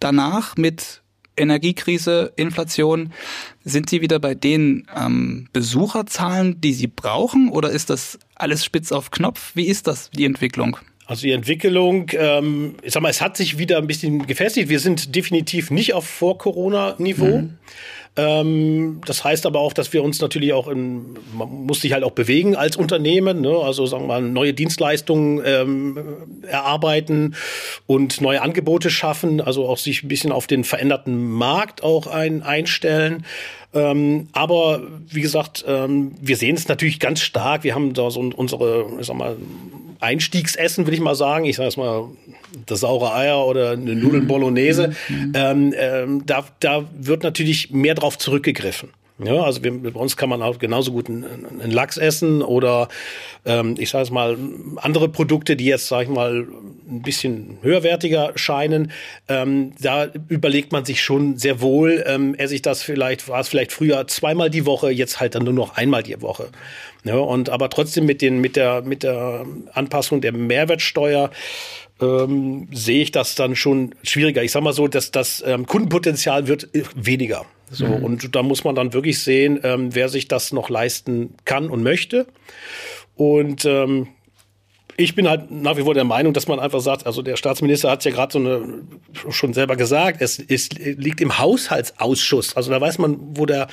danach mit Energiekrise, Inflation. Sind Sie wieder bei den ähm, Besucherzahlen, die Sie brauchen, oder ist das alles spitz auf Knopf? Wie ist das, die Entwicklung?
Also die Entwicklung, ähm, ich sag mal, es hat sich wieder ein bisschen gefestigt. Wir sind definitiv nicht auf Vor-Corona-Niveau. Mhm. Ähm, das heißt aber auch, dass wir uns natürlich auch in, man muss sich halt auch bewegen als Unternehmen, ne? also sagen wir mal, neue Dienstleistungen ähm, erarbeiten und neue Angebote schaffen, also auch sich ein bisschen auf den veränderten Markt auch ein, einstellen. Ähm, aber wie gesagt, ähm, wir sehen es natürlich ganz stark. Wir haben da so unsere, ich sag mal, Einstiegsessen, würde ich mal sagen. Ich sage es mal, das saure Eier oder eine Nudeln Bolognese. Mhm. Ähm, ähm, da, da wird natürlich mehr drauf zurückgegriffen. Ja, also wir, bei uns kann man auch genauso gut einen, einen Lachs essen oder ähm, ich sage es mal andere Produkte, die jetzt sage ich mal ein bisschen höherwertiger scheinen. Ähm, da überlegt man sich schon sehr wohl, ähm, esse ich das vielleicht war es vielleicht früher zweimal die Woche, jetzt halt dann nur noch einmal die Woche. Ja, und aber trotzdem mit den mit der mit der Anpassung der Mehrwertsteuer ähm, sehe ich das dann schon schwieriger. Ich sage mal so, dass das ähm, Kundenpotenzial wird weniger. So, mhm. und da muss man dann wirklich sehen, ähm, wer sich das noch leisten kann und möchte. Und ähm, ich bin halt nach wie vor der Meinung, dass man einfach sagt, also der Staatsminister hat ja gerade so eine schon selber gesagt, es ist, liegt im Haushaltsausschuss. Also da weiß man, wo der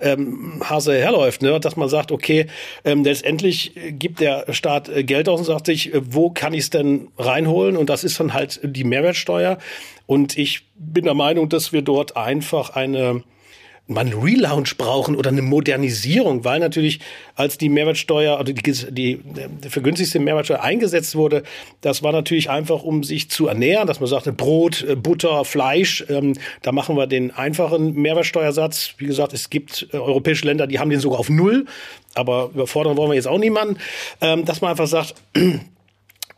ähm, Hase herläuft, ne? dass man sagt, okay, ähm, letztendlich gibt der Staat äh, Geld aus und sagt sich, äh, wo kann ich es denn reinholen? Und das ist dann halt die Mehrwertsteuer. Und ich bin der Meinung, dass wir dort einfach eine einen Relaunch brauchen oder eine Modernisierung, weil natürlich als die Mehrwertsteuer oder die, die, vergünstigste Mehrwertsteuer eingesetzt wurde, das war natürlich einfach, um sich zu ernähren, dass man sagte Brot, äh, Butter, Fleisch, ähm, da machen wir den einfachen Mehrwertsteuersatz. Wie gesagt, es gibt äh, europäische Länder, die haben den sogar auf Null, aber überfordern wollen wir jetzt auch niemanden, ähm, dass man einfach sagt,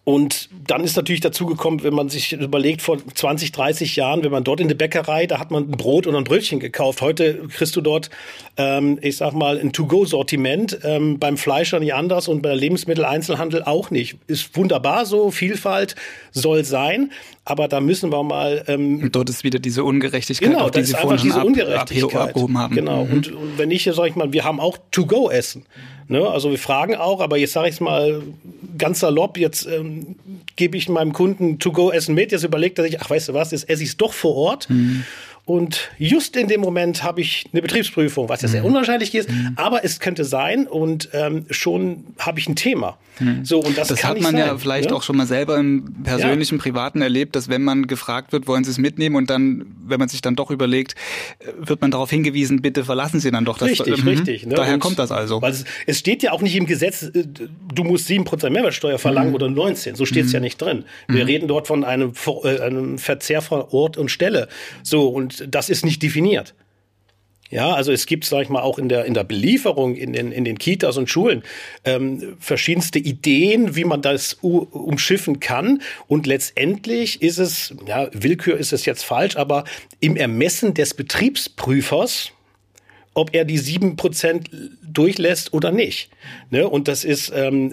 Und dann ist natürlich dazu gekommen, wenn man sich überlegt, vor 20, 30 Jahren, wenn man dort in der Bäckerei, da hat man ein Brot und ein Brötchen gekauft. Heute kriegst du dort, ähm, ich sag mal, ein To-Go-Sortiment. Ähm, beim Fleischer nicht anders und bei Lebensmitteleinzelhandel auch nicht. Ist wunderbar so, Vielfalt soll sein, aber da müssen wir mal. Ähm,
und dort ist wieder diese Ungerechtigkeit,
genau,
auf die Sie vorhin schon
diese
ab,
Ungerechtigkeit.
abgehoben haben.
Genau.
Mhm.
Und, und wenn ich, sag ich mal, wir haben auch To-Go-Essen. Ne? Also wir fragen auch, aber jetzt sage ich es mal ganz salopp, jetzt ähm, gebe ich meinem Kunden To-Go-Essen mit, jetzt überlegt er sich, ach weißt du was, jetzt esse ich es doch vor Ort.
Mhm.
Und just in dem Moment habe ich eine Betriebsprüfung, was ja sehr unwahrscheinlich ist,
Mhm.
aber es könnte sein und ähm, schon habe ich ein Thema. So und das,
Das hat man
sein,
ja vielleicht
ne?
auch schon mal selber im persönlichen, privaten erlebt, dass wenn man gefragt wird, wollen Sie es mitnehmen und dann, wenn man sich dann doch überlegt, äh, wird man darauf hingewiesen, bitte verlassen Sie dann doch das.
Richtig,
Mhm.
richtig. Ne?
Daher
Und-
kommt das also.
Weil es, es steht ja auch nicht im Gesetz, äh, du musst 7% Mehrwertsteuer verlangen
Mhm.
oder 19. So steht es ja nicht drin. Wir reden dort von einem, äh, einem Verzehr von Ort und Stelle. So, und das ist nicht definiert. Ja, also es gibt, sag ich mal, auch in der, in der Belieferung in den, in den Kitas und Schulen ähm, verschiedenste Ideen, wie man das umschiffen kann. Und letztendlich ist es, ja, Willkür ist es jetzt falsch, aber im Ermessen des Betriebsprüfers, ob er die 7% durchlässt oder nicht. Ne? Und das ist ähm,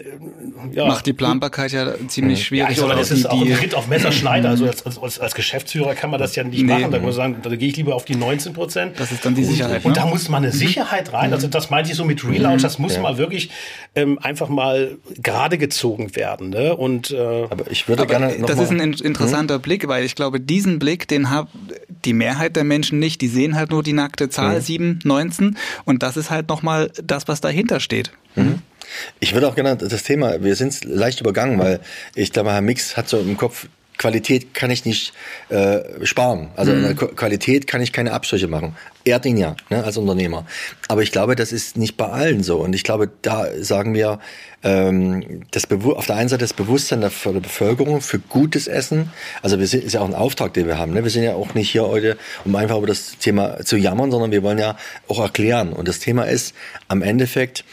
ja,
Macht die Planbarkeit ja ziemlich
ja,
schwierig.
mal,
oder
das
die,
ist auch ein
die,
Tritt auf Messerschneider. Also als, als, als Geschäftsführer kann man das ja nicht
Nee.
machen. Da muss man sagen, da gehe ich lieber auf die 19 Prozent.
Das ist dann die Sicherheit,
Und, und
ne?
da muss man eine Sicherheit rein. Also das meinte ich so mit Relaunch. Das muss mal wirklich ähm, einfach mal gerade gezogen werden. Ne? Und äh,
Aber ich würde
Aber
gerne noch
das
mal,
ist ein in- interessanter Blick, weil ich glaube, diesen Blick, den hat die Mehrheit der Menschen nicht. Die sehen halt nur die nackte Zahl, 7, 19. Und das ist halt nochmal das, was dahinter steht.
Ich würde auch gerne das Thema, wir sind leicht übergangen, weil ich glaube, Herr Mix hat so im Kopf, Qualität kann ich nicht äh, sparen. Also Qu- Qualität kann ich keine Abstriche machen. Er den ja, ne, als Unternehmer. Aber ich glaube, das ist nicht bei allen so. Und ich glaube, da sagen wir, ähm, das Bewu auf der einen Seite das Bewusstsein der, der Bevölkerung für gutes Essen. Also wir sind, ist ja auch ein Auftrag, den wir haben. Ne? Wir sind ja auch nicht hier heute, um einfach über das Thema zu jammern, sondern wir wollen ja auch erklären. Und das Thema ist am Endeffekt,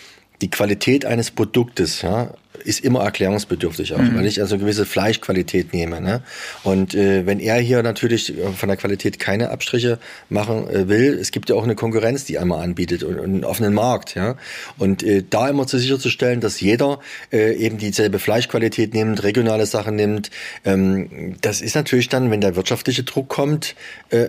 die Qualität eines Produktes ja, ist immer erklärungsbedürftig auch, weil ich also gewisse Fleischqualität nehme. Ne? Und äh, wenn er hier natürlich äh, von der Qualität keine Abstriche machen äh, will, es gibt ja auch eine Konkurrenz, die einmal anbietet und, und einen offenen Markt. Ja? Und äh, da immer zu sicherzustellen, dass jeder äh, eben dieselbe Fleischqualität nimmt, regionale Sachen nimmt, ähm, das ist natürlich dann, wenn der wirtschaftliche Druck kommt, äh,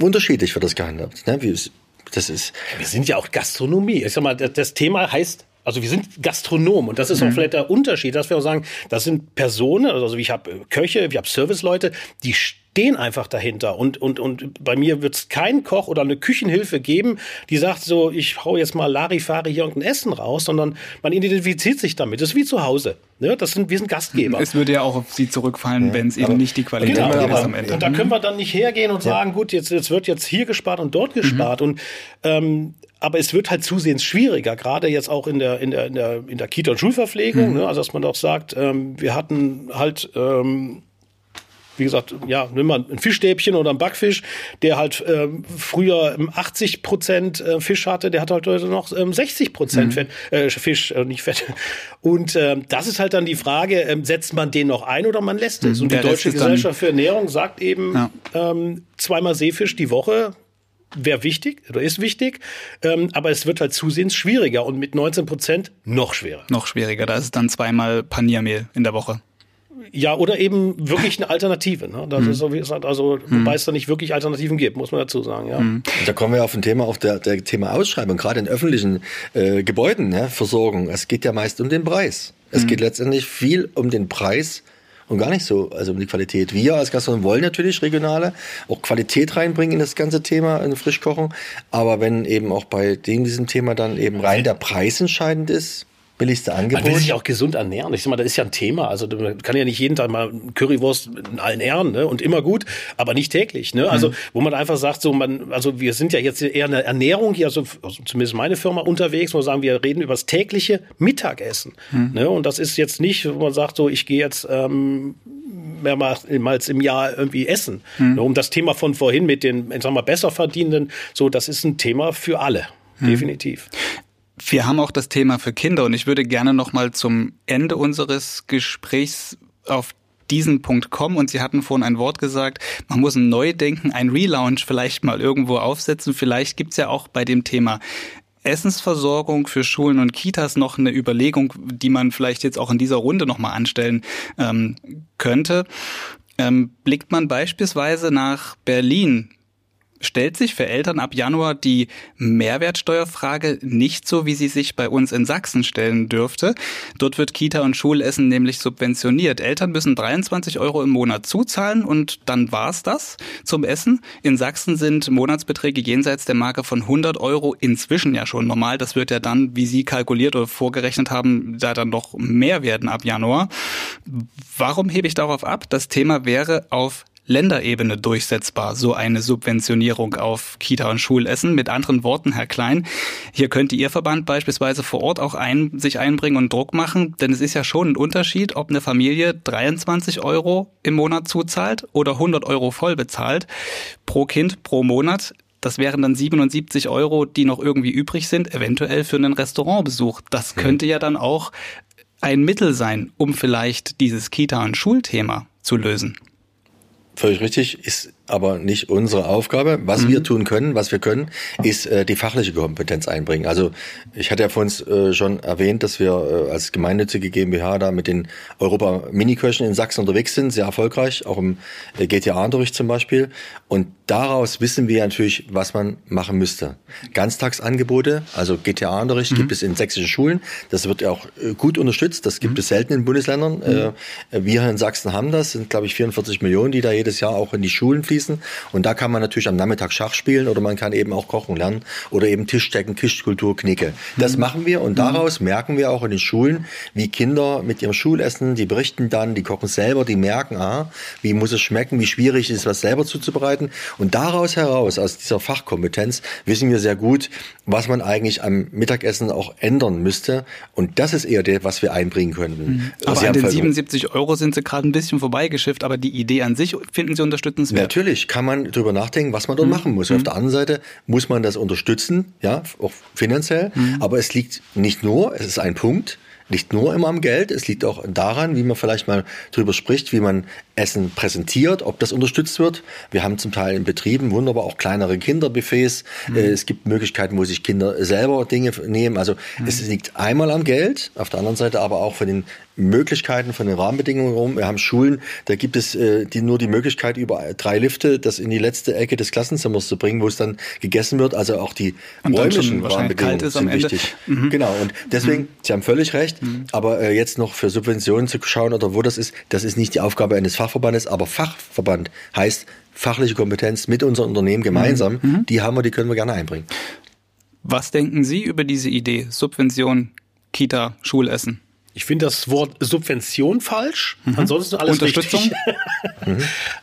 unterschiedlich wird das gehandhabt. Ne? Wie es, das ist
wir sind ja auch Gastronomie. Ich sag mal, das, Thema heißt, also wir sind Gastronomen und das ist auch vielleicht der Unterschied, dass wir auch sagen, das sind Personen, also ich habe Köche, ich habe Serviceleute, die stehen einfach dahinter und und und bei mir wird es keinen Koch oder eine Küchenhilfe geben, die sagt so, ich hau jetzt mal Larifari hier irgendein Essen raus, sondern man identifiziert sich damit. Das ist wie zu Hause. Ne? Das sind wir sind Gastgeber.
Es würde ja auch auf sie zurückfallen, wenn es eben nicht die Qualität
Genau,
ist
aber,
am Ende.
und da können wir dann nicht hergehen und sagen, gut, jetzt, jetzt wird jetzt hier gespart und dort gespart. Und ähm, aber es wird halt zusehends schwieriger, gerade jetzt auch in der in der in der in der Kita- und Schulverpflegung. Ne? Also dass man doch sagt, ähm, wir hatten halt ähm, wie gesagt, ja, nimm mal ein Fischstäbchen oder ein Backfisch, der halt ähm, früher ähm, 80 Prozent äh, Fisch hatte, der hat halt heute noch ähm, 60 Prozent Fett, äh, Fisch, äh, nicht Fett. Und ähm, das ist halt dann die Frage, ähm, setzt man den noch ein oder man lässt es? Und die Deutsche Gesellschaft für Ernährung sagt eben,
Ja.
ähm, zweimal Seefisch die Woche wäre wichtig oder ist wichtig, ähm, aber es wird halt zusehends schwieriger und mit 19 Prozent noch schwerer.
Noch schwieriger, da ist es dann zweimal Paniermehl in der Woche.
Ja, oder eben wirklich eine Alternative. Ne? Das
Mhm.
ist so, wie gesagt, also, wobei es da nicht wirklich Alternativen gibt, muss man dazu sagen. Ja.
Mhm.
Da kommen wir auf ein Thema, auf der, der Thema Ausschreibung, gerade in öffentlichen äh, Gebäuden, ja, Versorgung. Es geht ja meist um den Preis. Es geht letztendlich viel um den Preis und gar nicht so, also um die Qualität. Wir als Gastronomen wollen natürlich regionale, auch Qualität reinbringen in das ganze Thema, in Frischkochen. Aber wenn eben auch bei dem, diesem Thema dann eben rein der Preis entscheidend ist, billigste
Man will
Angebot.
sich auch gesund ernähren. Ich sag mal, das ist ja ein Thema. Also man kann ja nicht jeden Tag mal Currywurst in allen Ehren ne? und immer gut, aber nicht täglich. Ne? Also wo man einfach sagt, so man, also wir sind ja jetzt eher eine Ernährung hier, also, also zumindest meine Firma unterwegs, wo wir sagen, wir reden über das tägliche Mittagessen. Ne? Und das ist jetzt nicht, wo man sagt, so ich gehe jetzt ähm, mehrmals im Jahr irgendwie essen. Ne? Um das Thema von vorhin mit den, ich sag mal, besser verdienenden, so das ist ein Thema für alle. Definitiv.
Wir haben auch das Thema für Kinder und ich würde gerne noch mal zum Ende unseres Gesprächs auf diesen Punkt kommen und Sie hatten vorhin ein Wort gesagt, man muss ein Neudenken, ein Relaunch vielleicht mal irgendwo aufsetzen. Vielleicht gibt's ja auch bei dem Thema Essensversorgung für Schulen und Kitas noch eine Überlegung, die man vielleicht jetzt auch in dieser Runde nochmal anstellen ähm, könnte. Ähm, blickt man beispielsweise nach Berlin, stellt sich für Eltern ab Januar die Mehrwertsteuerfrage nicht so, wie sie sich bei uns in Sachsen stellen dürfte. Dort wird Kita- und Schulessen nämlich subventioniert. Eltern müssen 23 Euro im Monat zuzahlen und dann war's das zum Essen. In Sachsen sind Monatsbeträge jenseits der Marke von 100 Euro inzwischen ja schon normal. Das wird ja dann, wie Sie kalkuliert oder vorgerechnet haben, da dann noch mehr werden ab Januar. Warum hebe ich darauf ab? Das Thema wäre auf Länderebene durchsetzbar, so eine Subventionierung auf Kita- und Schulessen. Mit anderen Worten, Herr Klein, hier könnte Ihr Verband beispielsweise vor Ort auch ein, sich einbringen und Druck machen, denn es ist ja schon ein Unterschied, ob eine Familie 23 Euro im Monat zuzahlt oder 100 Euro voll bezahlt pro Kind pro Monat. Das wären dann 77 Euro, die noch irgendwie übrig sind, eventuell für einen Restaurantbesuch. Das könnte ja dann auch ein Mittel sein, um vielleicht dieses Kita- und Schulthema zu lösen.
Völlig richtig, ist aber nicht unsere Aufgabe. Was mhm. wir tun können, was wir können, ist äh, die fachliche Kompetenz einbringen. Also ich hatte ja vorhin äh, schon erwähnt, dass wir äh, als gemeinnützige GmbH da mit den Europa-Miniköchen in Sachsen unterwegs sind, sehr erfolgreich, auch im äh, GTA-Unterricht zum Beispiel. Und daraus wissen wir natürlich, was man machen müsste. Ganztagsangebote, also GTA-Unterricht mhm. gibt es in sächsischen Schulen. Das wird ja auch äh, gut unterstützt. Das gibt mhm. es selten in Bundesländern. Mhm. Äh, wir hier in Sachsen haben das, sind glaube ich 44 Millionen, die da jedes Jahr auch in die Schulen fließen fließen. Und da kann man natürlich am Nachmittag Schach spielen oder man kann eben auch kochen lernen oder eben Tischdecken, Tischkultur, Knicke. Das mhm. machen wir und mhm. daraus merken wir auch in den Schulen, wie Kinder mit ihrem Schulessen, die berichten dann, die kochen selber, die merken, ah, wie muss es schmecken, wie schwierig ist es, was selber zuzubereiten. Und daraus heraus, aus dieser Fachkompetenz, wissen wir sehr gut, was man eigentlich am Mittagessen auch ändern müsste. Und das ist eher das, was wir einbringen könnten.
Mhm. Aber an den 77 Euro sind Sie gerade ein bisschen vorbeigeschifft, aber die Idee an sich finden Sie unterstützenswert?
Natürlich natürlich kann man darüber nachdenken, was man dort mhm. machen muss. Mhm. Auf der anderen Seite muss man das unterstützen, ja, auch finanziell. Mhm. Aber es liegt nicht nur, es ist ein Punkt, nicht nur immer am Geld, es liegt auch daran, wie man vielleicht mal drüber spricht, wie man Essen präsentiert, ob das unterstützt wird. Wir haben zum Teil in Betrieben wunderbar auch kleinere Kinderbuffets. Mhm. Äh, es gibt Möglichkeiten, wo sich Kinder selber Dinge nehmen. Also mhm. es liegt einmal am Geld, auf der anderen Seite aber auch von den Möglichkeiten, von den Rahmenbedingungen rum. Wir haben Schulen, da gibt es äh, die, nur die Möglichkeit, über drei Lifte das in die letzte Ecke des Klassenzimmers zu bringen, wo es dann gegessen wird. Also auch die
und räumlichen Rahmenbedingungen sind wichtig.
Mhm. Genau, und deswegen, mhm. Sie haben völlig recht, mhm. aber äh, jetzt noch für Subventionen zu schauen oder wo das ist, das ist nicht die Aufgabe eines Fachverbandes, aber Fachverband heißt fachliche Kompetenz mit unseren Unternehmen gemeinsam, mhm. Mhm. die haben wir, die können wir gerne einbringen.
Was denken Sie über diese Idee, Subvention, Kita, Schulessen?
Ich finde das Wort Subvention falsch. Mhm. Ansonsten alles
Unterstützung.
Richtig. [LAUGHS] mhm.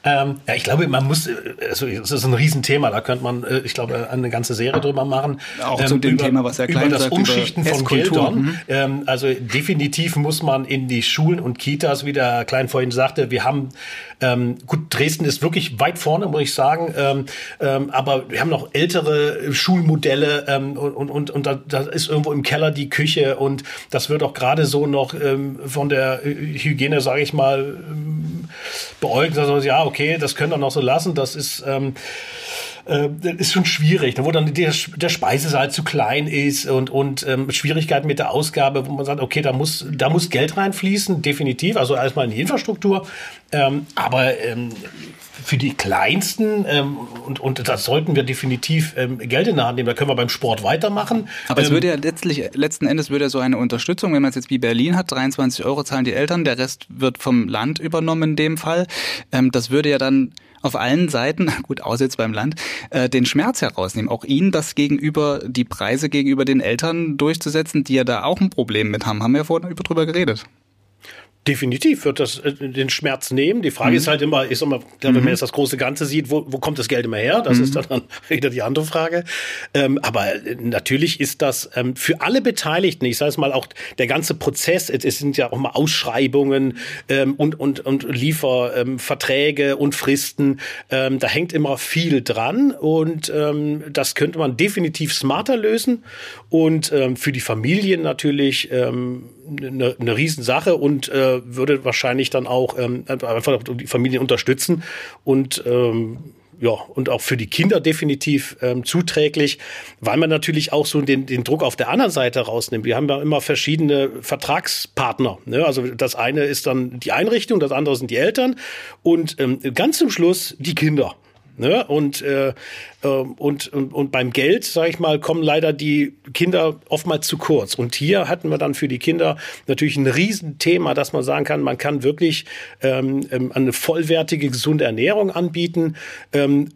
ähm, ja, ich glaube, man muss, also es ist ein Riesenthema. Da könnte man, äh, ich glaube, eine ganze Serie drüber machen.
Auch ähm, zu dem
über,
Thema, was Herr Klein
über das
sagt,
Umschichten über von Geldern. Mhm. Ähm, also definitiv muss man in die Schulen und Kitas, wie der Klein vorhin sagte, wir haben ähm, gut, Dresden ist wirklich weit vorne, muss ich sagen. Ähm, ähm, aber wir haben noch ältere Schulmodelle ähm, und, und, und da, da ist irgendwo im Keller die Küche und das wird auch gerade so noch ähm, von der Hygiene, sage ich mal, ähm, beäugt. Also ja, okay, das können wir noch so lassen. Das ist ähm, äh, ist schon schwierig, wo dann der, der Speisesaal zu klein ist und, und ähm, Schwierigkeiten mit der Ausgabe, wo man sagt, okay, da muss, da muss Geld reinfließen, definitiv, also erstmal in die Infrastruktur, ähm, aber ähm, für die Kleinsten, ähm, und, und das sollten wir definitiv ähm, Geld in der Hand nehmen, da können wir beim Sport weitermachen.
Aber ähm, es würde ja letztlich, letzten Endes würde so eine Unterstützung, wenn man es jetzt wie Berlin hat, 23 Euro zahlen die Eltern, der Rest wird vom Land übernommen in dem Fall. Ähm, das würde ja dann auf allen Seiten, [LAUGHS] gut, außer jetzt beim Land, äh, den Schmerz herausnehmen. Auch ihnen das gegenüber, die Preise gegenüber den Eltern durchzusetzen, die ja da auch ein Problem mit haben. Haben wir ja vorhin drüber geredet.
Definitiv wird das äh, den Schmerz nehmen. Die Frage mhm. ist halt immer, ich sag mal, wenn man mhm. jetzt das große Ganze sieht, wo, wo kommt das Geld immer her? Das mhm. ist dann [LAUGHS] wieder die andere Frage. Ähm, aber äh, natürlich ist das ähm, für alle Beteiligten, ich sage es mal auch der ganze Prozess, es, es sind ja auch mal Ausschreibungen ähm, und, und, und Lieferverträge ähm, und Fristen. Ähm, da hängt immer viel dran und ähm, das könnte man definitiv smarter lösen und ähm, für die Familien natürlich ähm, eine, eine Riesensache und äh, würde wahrscheinlich dann auch ähm, einfach die Familien unterstützen und ähm, ja, und auch für die Kinder definitiv ähm, zuträglich, weil man natürlich auch so den, den Druck auf der anderen Seite rausnimmt. Wir haben ja immer verschiedene Vertragspartner. Ne? Also das eine ist dann die Einrichtung, das andere sind die Eltern und ähm, ganz zum Schluss die Kinder. Ne? Und, äh, ähm, und, und, und beim Geld, sage ich mal, kommen leider die Kinder oftmals zu kurz. Und hier hatten wir dann für die Kinder natürlich ein Riesenthema, dass man sagen kann, man kann wirklich ähm, ähm eine vollwertige, gesunde Ernährung anbieten. Ähm,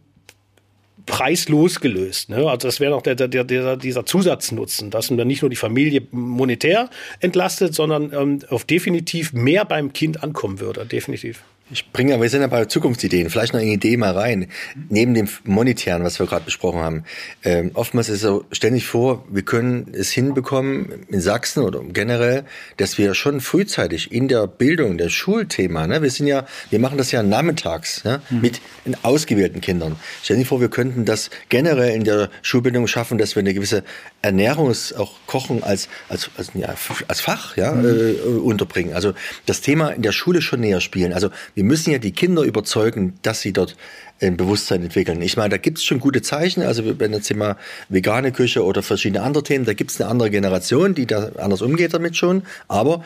preislos gelöst. Ne? Also das wäre noch der, der, der, dieser Zusatznutzen, dass man nicht nur die Familie monetär entlastet, sondern ähm, auf definitiv mehr beim Kind ankommen würde. Definitiv.
Ich bringe, wir sind ja bei Zukunftsideen, vielleicht noch eine Idee mal rein. Neben dem Monetären, was wir gerade besprochen haben. Ähm, oftmals ist es so, ständig vor, wir können es hinbekommen in Sachsen oder generell, dass wir schon frühzeitig in der Bildung, der Schulthema, ne, wir sind ja, wir machen das ja nachmittags ne, mhm. mit ausgewählten Kindern. Stell dir vor, wir könnten das generell in der Schulbildung schaffen, dass wir eine gewisse Ernährungs-, auch Kochen als, als, als, ja, als Fach ja, mhm. äh, unterbringen. Also das Thema in der Schule schon näher spielen. Also wir müssen ja die Kinder überzeugen, dass sie dort ein Bewusstsein entwickeln. Ich meine, da gibt es schon gute Zeichen. Also wenn jetzt immer vegane Küche oder verschiedene andere Themen, da gibt es eine andere Generation, die da anders umgeht damit schon. Aber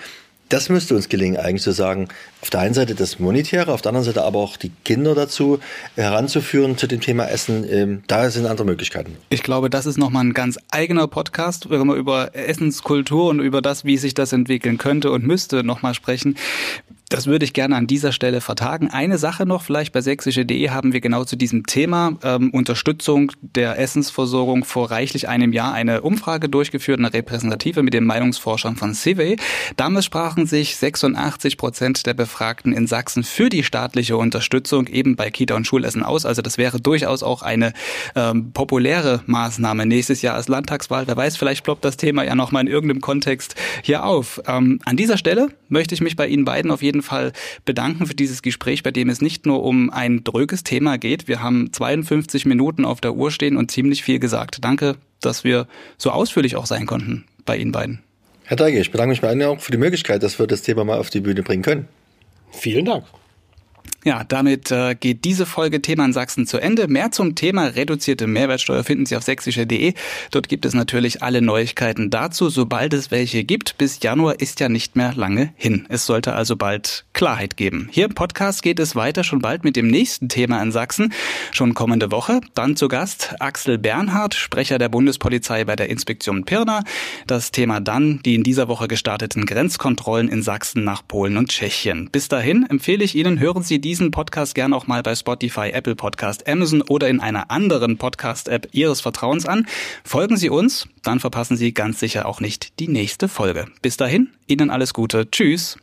das müsste uns gelingen, eigentlich zu sagen, auf der einen Seite das Monetäre, auf der anderen Seite aber auch die Kinder dazu heranzuführen zu dem Thema Essen. Ähm, da sind andere Möglichkeiten.
Ich glaube, das ist nochmal ein ganz eigener Podcast, wenn wir über Essenskultur und über das, wie sich das entwickeln könnte und müsste, nochmal sprechen. Das würde ich gerne an dieser Stelle vertagen. Eine Sache noch, vielleicht bei sächsische.de haben wir genau zu diesem Thema ähm, Unterstützung der Essensversorgung vor reichlich einem Jahr eine Umfrage durchgeführt, eine repräsentative mit den Meinungsforschern von CIVE. Damals sprachen sich 86 Prozent der Befragten in Sachsen für die staatliche Unterstützung eben bei Kita und Schulessen aus. Also das wäre durchaus auch eine ähm, populäre Maßnahme nächstes Jahr als Landtagswahl. Wer weiß, vielleicht ploppt das Thema ja nochmal in irgendeinem Kontext hier auf. Ähm, an dieser Stelle möchte ich mich bei Ihnen beiden auf jeden Fall bedanken für dieses Gespräch, bei dem es nicht nur um ein dröges Thema geht. Wir haben 52 Minuten auf der Uhr stehen und ziemlich viel gesagt. Danke, dass wir so ausführlich auch sein konnten bei Ihnen beiden.
Herr Deige, ich bedanke mich bei Ihnen auch für die Möglichkeit, dass wir das Thema mal auf die Bühne bringen können.
Vielen Dank.
Ja, damit äh, geht diese Folge Thema in Sachsen zu Ende. Mehr zum Thema reduzierte Mehrwertsteuer finden Sie auf sächsische.de. Dort gibt es natürlich alle Neuigkeiten dazu, sobald es welche gibt. Bis Januar ist ja nicht mehr lange hin. Es sollte also bald Klarheit geben. Hier im Podcast geht es weiter schon bald mit dem nächsten Thema in Sachsen. Schon kommende Woche. Dann zu Gast Axel Bernhard, Sprecher der Bundespolizei bei der Inspektion Pirna. Das Thema dann die in dieser Woche gestarteten Grenzkontrollen in Sachsen nach Polen und Tschechien. Bis dahin empfehle ich Ihnen, hören Sie die diesen Podcast gerne auch mal bei Spotify, Apple Podcast, Amazon oder in einer anderen Podcast-App Ihres Vertrauens an. Folgen Sie uns, dann verpassen Sie ganz sicher auch nicht die nächste Folge. Bis dahin, Ihnen alles Gute. Tschüss.